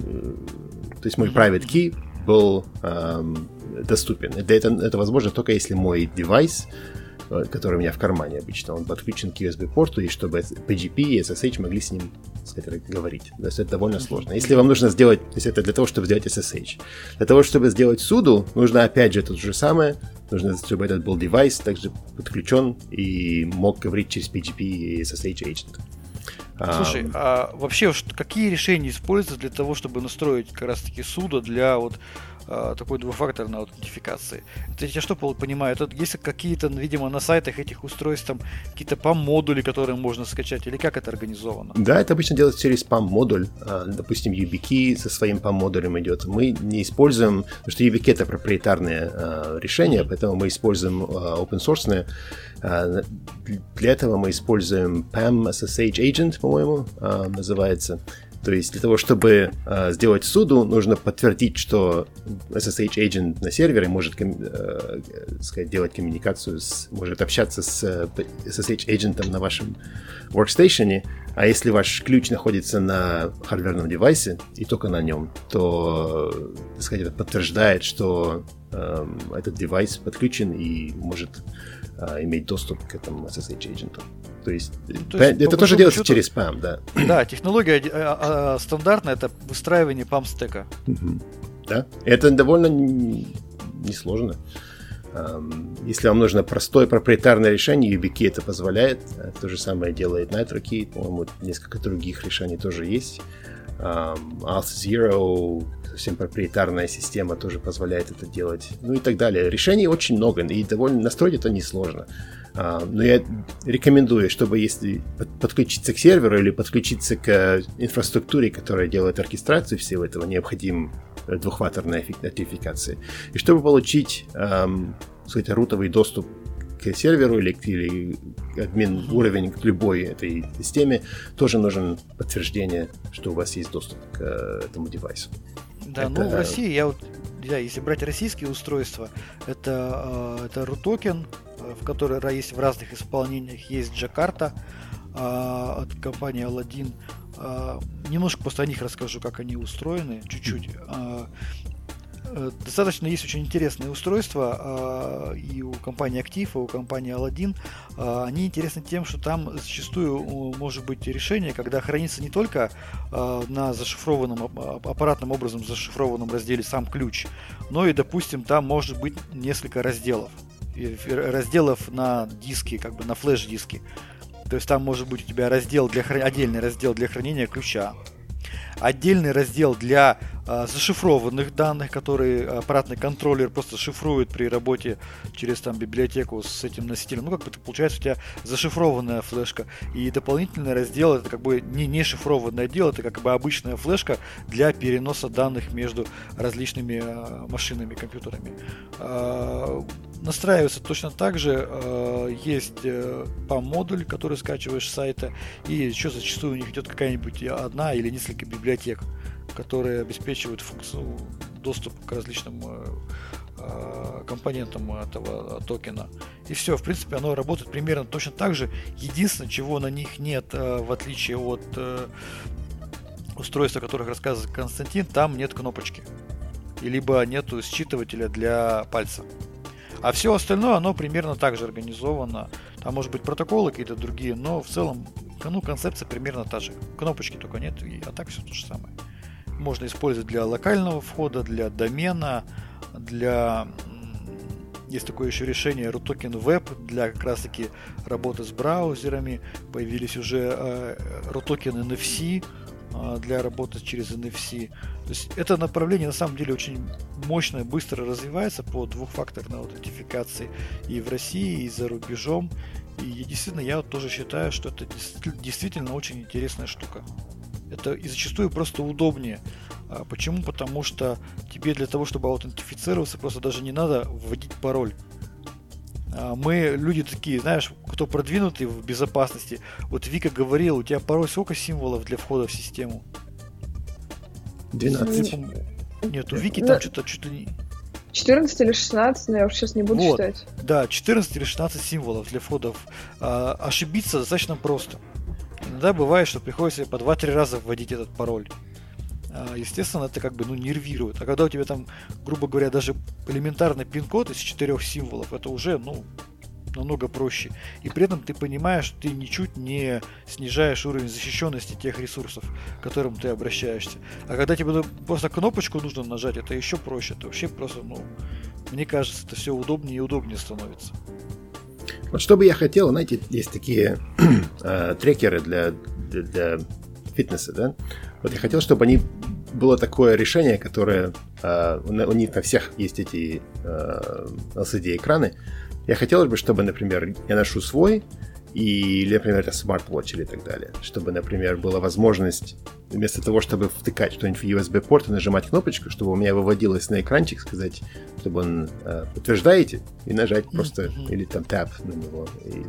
э, то есть мой private key был э, доступен. Это, это, это возможно только если мой девайс Э, который у меня в кармане обычно, он подключен к USB-порту, и чтобы PGP и SSH могли с ним сказать, говорить. То есть это довольно сложно. Если вам нужно сделать, то есть это для того, чтобы сделать SSH. Для того, чтобы сделать суду, нужно опять же то же самое, нужно, чтобы этот был девайс также подключен и мог говорить через PGP и SSH agent. Слушай, а, а вообще какие решения используются для того, чтобы настроить как раз таки суда для вот а, такой двухфакторной аутентификации. Это я что понимаю? Это есть какие-то, видимо, на сайтах этих устройств там какие-то PAM-модули, которые можно скачать, или как это организовано? Да, это обычно делается через PAM-модуль. А, допустим, YubiKey со своим PAM-модулем идет. Мы не используем, потому что YubiKey это проприетарное а, решение, поэтому мы используем open source Для этого мы используем PAM SSH Agent, по-моему, называется. То есть для того, чтобы э, сделать суду, нужно подтвердить, что SSH agent на сервере может э, сказать, делать коммуникацию, с, может общаться с э, SSH agent на вашем workstation, а если ваш ключ находится на хардверном девайсе и только на нем, то так сказать, это подтверждает, что э, этот девайс подключен и может э, иметь доступ к этому SSH agent. То есть, То есть это тоже делается счету, через PAM, да. Да, технология а, а, стандартная это выстраивание PAM стека. Да, это довольно несложно. Если вам нужно простое проприетарное решение, YubiKey это позволяет. То же самое делает NitroKey. По-моему, несколько других решений тоже есть. Auth Zero, совсем проприетарная система тоже позволяет это делать. Ну и так далее. Решений очень много, и довольно настроить это несложно. А, но я рекомендую, чтобы если подключиться к серверу или подключиться к инфраструктуре, которая делает оркестрацию всего этого, необходим двухфакторная аутентификация. И чтобы получить эм, сказать, рутовый доступ к серверу или, или админ уровень к любой этой системе, тоже нужен подтверждение, что у вас есть доступ к э, этому девайсу. Да, это... ну в России я вот, да, если брать российские устройства, это, э, это RUTOKEN, в которой есть в разных исполнениях. Есть Джакарта а, от компании Aladdin. Немножко просто о них расскажу, как они устроены, чуть-чуть. Э, достаточно есть очень интересные устройства а, и у компании Active, и у компании Aladdin. А, они интересны тем, что там зачастую может быть решение, когда хранится не только а, на зашифрованном, аппаратным образом зашифрованном разделе сам ключ, но и, допустим, там может быть несколько разделов разделов на диски, как бы на флеш-диски. То есть там может быть у тебя раздел для хран... отдельный раздел для хранения ключа, отдельный раздел для э, зашифрованных данных, которые аппаратный контроллер просто шифрует при работе через там библиотеку с этим носителем. Ну, как бы это получается у тебя зашифрованная флешка. И дополнительный раздел это как бы не, не шифрованный отдел, это как бы обычная флешка для переноса данных между различными э, машинами, компьютерами. Э, настраивается точно так же. Э, есть э, PAM-модуль, который скачиваешь с сайта, и еще зачастую у них идет какая-нибудь одна или несколько библиотек, которые обеспечивают функцию доступ к различным э, компонентам этого токена. И все, в принципе, оно работает примерно точно так же. Единственное, чего на них нет, в отличие от устройств, о которых рассказывает Константин, там нет кнопочки. И либо нету считывателя для пальца. А все остальное, оно примерно так же организовано. Там может быть протоколы какие-то другие, но в целом ну, концепция примерно та же. Кнопочки только нет, и, а так все то же самое. Можно использовать для локального входа, для домена, для... Есть такое еще решение RUTOKEN Web для как раз таки работы с браузерами. Появились уже э, RUTOKEN NFC, для работы через NFC. То есть это направление на самом деле очень мощно и быстро развивается по двухфакторной аутентификации и в России, и за рубежом. И действительно, я тоже считаю, что это действительно очень интересная штука. Это и зачастую просто удобнее. А почему? Потому что тебе для того, чтобы аутентифицироваться, просто даже не надо вводить пароль. А, мы люди такие, знаешь, кто продвинутый в безопасности. Вот Вика говорил, у тебя порой сколько символов для входа в систему? 12. Нет, у Вики там что-то что-то 14 или 16, но я уже сейчас не буду вот, считать. Да, 14 или 16 символов для входов. А, ошибиться достаточно просто. Иногда бывает, что приходится по 2-3 раза вводить этот пароль. А, естественно, это как бы ну, нервирует. А когда у тебя там, грубо говоря, даже элементарный пин-код из четырех символов, это уже, ну, намного проще. И при этом ты понимаешь, что ты ничуть не снижаешь уровень защищенности тех ресурсов, к которым ты обращаешься. А когда тебе просто кнопочку нужно нажать, это еще проще. Это вообще просто, ну, мне кажется, это все удобнее и удобнее становится. Вот что бы я хотел, знаете, есть такие э, трекеры для, для, для фитнеса, да? Вот я хотел, чтобы они было такое решение, которое э, у них на всех есть эти э, LCD-экраны. Я хотел бы, чтобы, например, я ношу свой, или, например, это смарт-вотч или так далее. Чтобы, например, была возможность вместо того, чтобы втыкать что-нибудь в USB-порт и нажимать кнопочку, чтобы у меня выводилось на экранчик, сказать, чтобы он э, подтверждаете, и нажать просто, mm-hmm. или там тап на него. И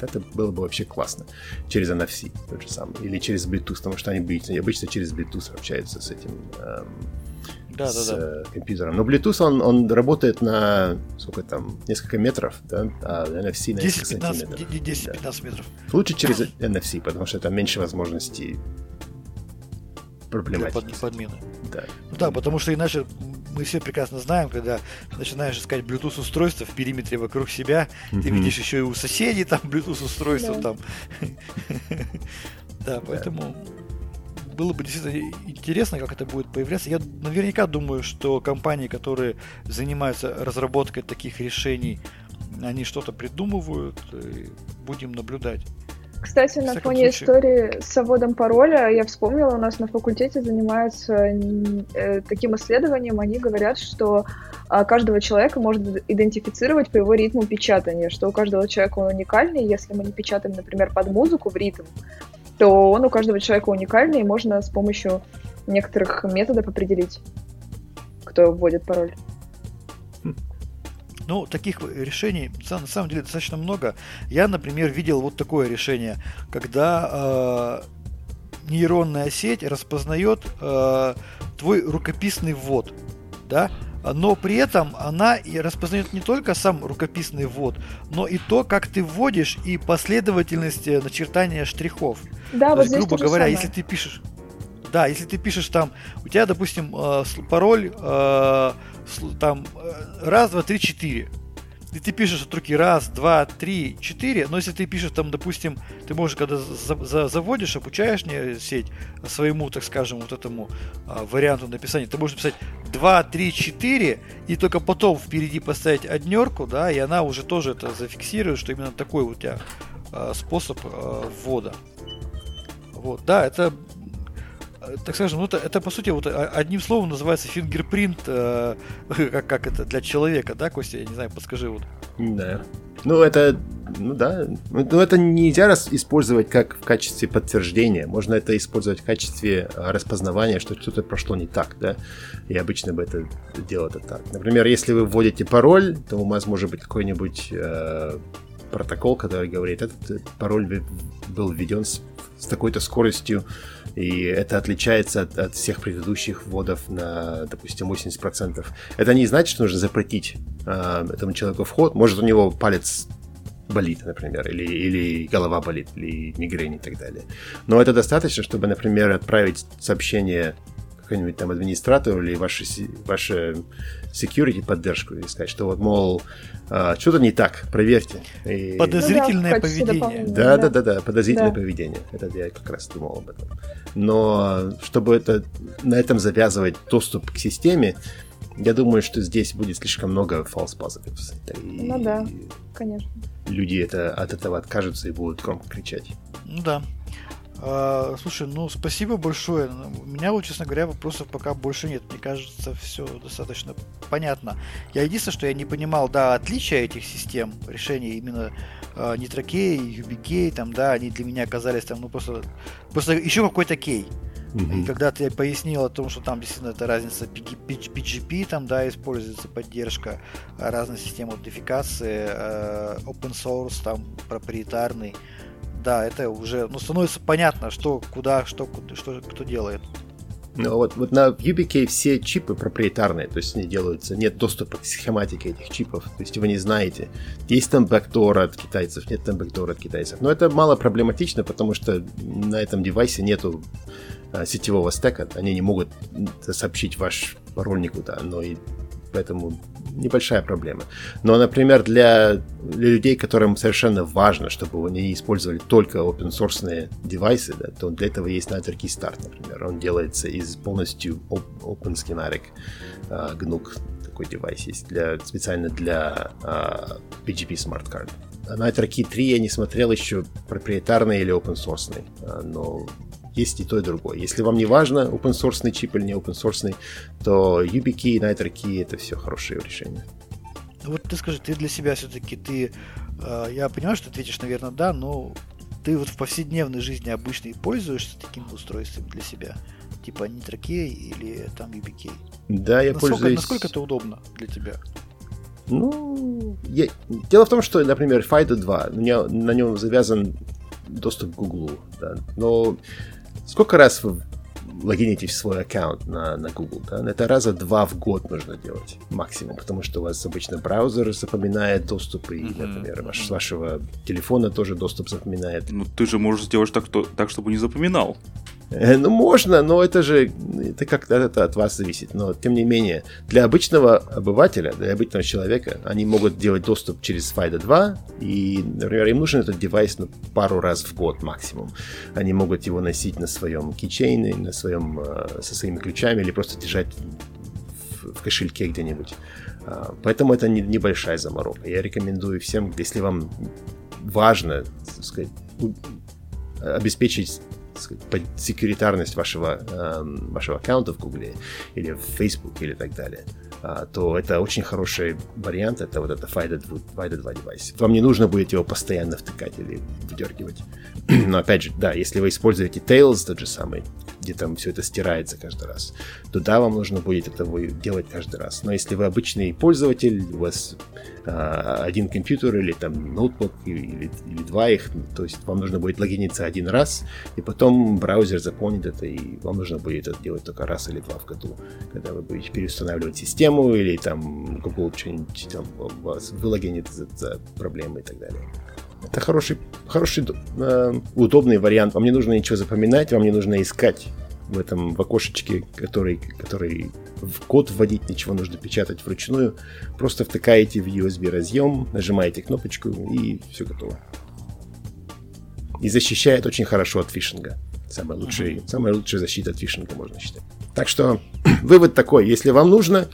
это было бы вообще классно. Через NFC тот же самый. Или через Bluetooth, потому что они обычно через Bluetooth общаются с этим эм, да, с да, да. Э, компьютером. Но Bluetooth, он, он работает на, сколько там, несколько метров, да, а NFC на 10, 15, 10-15 да. метров. Лучше через NFC, потому что там меньше возможностей проблематики. Для подмены. Да. Ну да, потому что иначе мы все прекрасно знаем, когда начинаешь искать Bluetooth устройства в периметре вокруг себя, mm-hmm. ты видишь еще и у соседей там Bluetooth устройства да. там. Да, поэтому было бы действительно интересно, как это будет появляться. Я наверняка думаю, что компании, которые занимаются разработкой таких решений, они что-то придумывают, и будем наблюдать. Кстати, на фоне случае. истории с вводом пароля, я вспомнила, у нас на факультете занимаются э, таким исследованием. Они говорят, что э, каждого человека можно идентифицировать по его ритму печатания, что у каждого человека он уникальный. Если мы не печатаем, например, под музыку в ритм, то он у каждого человека уникальный, и можно с помощью некоторых методов определить, кто вводит пароль. Ну, таких решений на самом деле достаточно много. Я, например, видел вот такое решение, когда э, нейронная сеть распознает э, твой рукописный ввод, да, но при этом она и распознает не только сам рукописный ввод, но и то, как ты вводишь и последовательность э, начертания штрихов. Да, то вот есть, грубо говоря, если ты пишешь, да, если ты пишешь там, у тебя, допустим, э, пароль э, там раз, два, три, четыре и ты пишешь от руки раз, два, три, четыре, но если ты пишешь там, допустим, ты можешь, когда за, за, заводишь, обучаешь не сеть своему, так скажем, вот этому а, варианту написания, ты можешь написать 2, 3, 4, и только потом впереди поставить однерку, да, и она уже тоже это зафиксирует, что именно такой у тебя а, способ а, ввода. Вот, да, это так скажем, ну это, это по сути вот одним словом называется фингерпринт, э, как, как это для человека, да, Костя? Я не знаю, подскажи вот. Да. Ну это, ну да, ну это нельзя раз использовать как в качестве подтверждения, можно это использовать в качестве э, распознавания, что что-то прошло не так, да, и обычно бы это делал это так. Например, если вы вводите пароль, то у вас может быть какой-нибудь э, протокол, который говорит, этот пароль был введен с, с такой-то скоростью и это отличается от, от всех предыдущих вводов на, допустим, 80%. Это не значит, что нужно запретить э, этому человеку вход. Может, у него палец болит, например, или, или голова болит, или мигрень и так далее. Но это достаточно, чтобы, например, отправить сообщение какому-нибудь там администратору или ваше, ваше security поддержку и сказать, что вот, мол, а, что-то не так, проверьте. И... Подозрительное ну, да, поведение. Да, да, да, да, подозрительное да. поведение. Это я как раз думал об этом. Но чтобы это, на этом завязывать доступ к системе, я думаю, что здесь будет слишком много false positives. И ну да, конечно. Люди это, от этого откажутся и будут громко кричать. Ну да. А, слушай, ну спасибо большое. У меня, вот, честно говоря, вопросов пока больше нет. Мне кажется, все достаточно понятно. Я единственное, что я не понимал, да, отличия этих систем решения именно э, Nitrokey, UBK, там, да, они для меня оказались там, ну просто, просто еще какой-то кей. Mm-hmm. И когда ты пояснил о том, что там действительно это разница PGP, там, да, используется поддержка разных систем аутентификации, э, open source, там, проприетарный, да, это уже ну, становится понятно, что, куда, что, что кто делает. Ну, вот, вот на UBK все чипы проприетарные, то есть они делаются, нет доступа к схематике этих чипов, то есть вы не знаете, есть там бэкдор от китайцев, нет там бэкдор от китайцев. Но это мало проблематично, потому что на этом девайсе нету а, сетевого стека, они не могут сообщить ваш пароль никуда, но и поэтому небольшая проблема. Но, например, для, для людей, которым совершенно важно, чтобы они использовали только open source девайсы, да, то для этого есть Night Start, например. Он делается из полностью open schematic uh, GNUC такой девайс есть для, специально для uh, PGP Smart Card. NitroKey 3 я не смотрел еще проприетарный или open source, но есть и то, и другое. Если вам не важно, open source чип или не open source, то YubiKey NitroKey это все хорошие решения. Вот ты скажи, ты для себя все-таки, ты, э, я понимаю, что ты ответишь, наверное, да, но ты вот в повседневной жизни обычно и пользуешься таким устройством для себя? Типа NitroKey или там YubiKey? Да, я насколько, пользуюсь... Насколько это удобно для тебя? Ну, я... дело в том, что, например, FIDO 2, на нем, на нем завязан доступ к Google, да, но сколько раз вы логинитесь в свой аккаунт на, на Google, да, это раза два в год нужно делать максимум, потому что у вас обычно браузер запоминает доступ, и, mm-hmm. например, ваш, с вашего телефона тоже доступ запоминает. Ну, ты же можешь сделать так, что, так чтобы не запоминал. Э, ну, можно, но это же это как-то это от вас зависит. Но, тем не менее, для обычного обывателя, для обычного человека, они могут делать доступ через FIDO 2, и, например, им нужен этот девайс ну, пару раз в год максимум. Они могут его носить на своем кейчейне, на своем, э, со своими ключами, или просто держать в, в кошельке где-нибудь. А, поэтому это не, небольшая заморока. Я рекомендую всем, если вам важно, так сказать, обеспечить сказать, секьюритарность вашего, э, вашего аккаунта в Гугле или в Facebook или так далее, э, то это очень хороший вариант, это вот это FIDO 2, FIDO 2 девайс. Вам не нужно будет его постоянно втыкать или выдергивать. Но опять же, да, если вы используете Tails тот же самый, где там все это стирается каждый раз, то да, вам нужно будет это делать каждый раз. Но если вы обычный пользователь, у вас а, один компьютер или там ноутбук или, или два их, то есть вам нужно будет логиниться один раз, и потом браузер заполнит это, и вам нужно будет это делать только раз или два в году, когда вы будете переустанавливать систему или там Google что-нибудь там вас вылогинит за, за проблемы и так далее. Это хороший, хороший, э, удобный вариант. Вам не нужно ничего запоминать, вам не нужно искать в этом в окошечке, который, который в код вводить, ничего нужно печатать вручную. Просто втыкаете в USB разъем, нажимаете кнопочку и все готово. И защищает очень хорошо от фишинга. Самая лучшая, uh-huh. самая лучшая защита от фишинга, можно считать. Так что вывод такой. Если вам нужно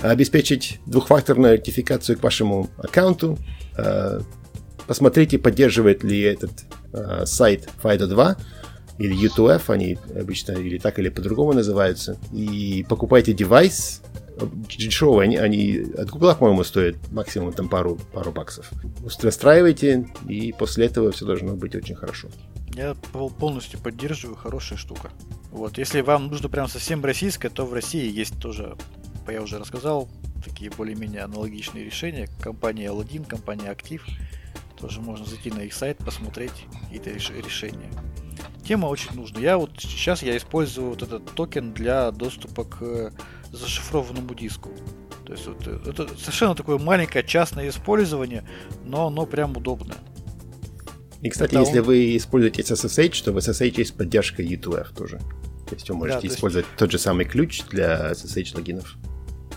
обеспечить двухфакторную идентификацию к вашему аккаунту, э, посмотрите, поддерживает ли этот э, сайт FIDO 2 или U2F, они обычно или так, или по-другому называются, и покупайте девайс, дешевые, они, они от Google, по-моему, стоят максимум там пару, пару баксов. Устраивайте, и после этого все должно быть очень хорошо. Я полностью поддерживаю, хорошая штука. Вот, если вам нужно прям совсем российское, то в России есть тоже, я уже рассказал, такие более-менее аналогичные решения. Компания L1, компания Active. Тоже можно зайти на их сайт, посмотреть какие-то решения тема очень нужна. Я вот сейчас я использую вот этот токен для доступа к зашифрованному диску. То есть вот, э, это совершенно такое маленькое частное использование, но оно прям удобное. И, кстати, это если он... вы используете SSH, то в SSH есть поддержка U2F тоже. То есть вы можете да, использовать есть... тот же самый ключ для SSH логинов.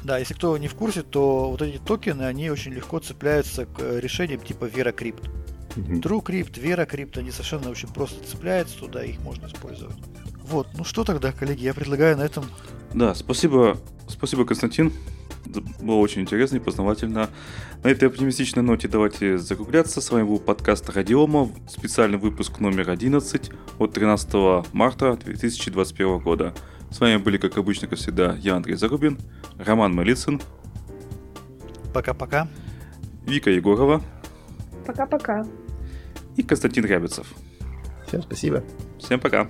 Да, если кто не в курсе, то вот эти токены, они очень легко цепляются к решениям типа VeraCrypt. Угу. TrueCrypt, VeraCrypt, они совершенно очень просто цепляются туда, их можно использовать. Вот, ну что тогда, коллеги, я предлагаю на этом... Да, спасибо, спасибо, Константин. Было очень интересно и познавательно. На этой оптимистичной ноте давайте закругляться. С вами был подкаст Радиома, специальный выпуск номер 11 от 13 марта 2021 года. С вами были, как обычно, как всегда, я, Андрей Зарубин, Роман Малицын. Пока-пока. Вика Егорова. Пока-пока и Константин Рябицев. Всем спасибо. Всем пока.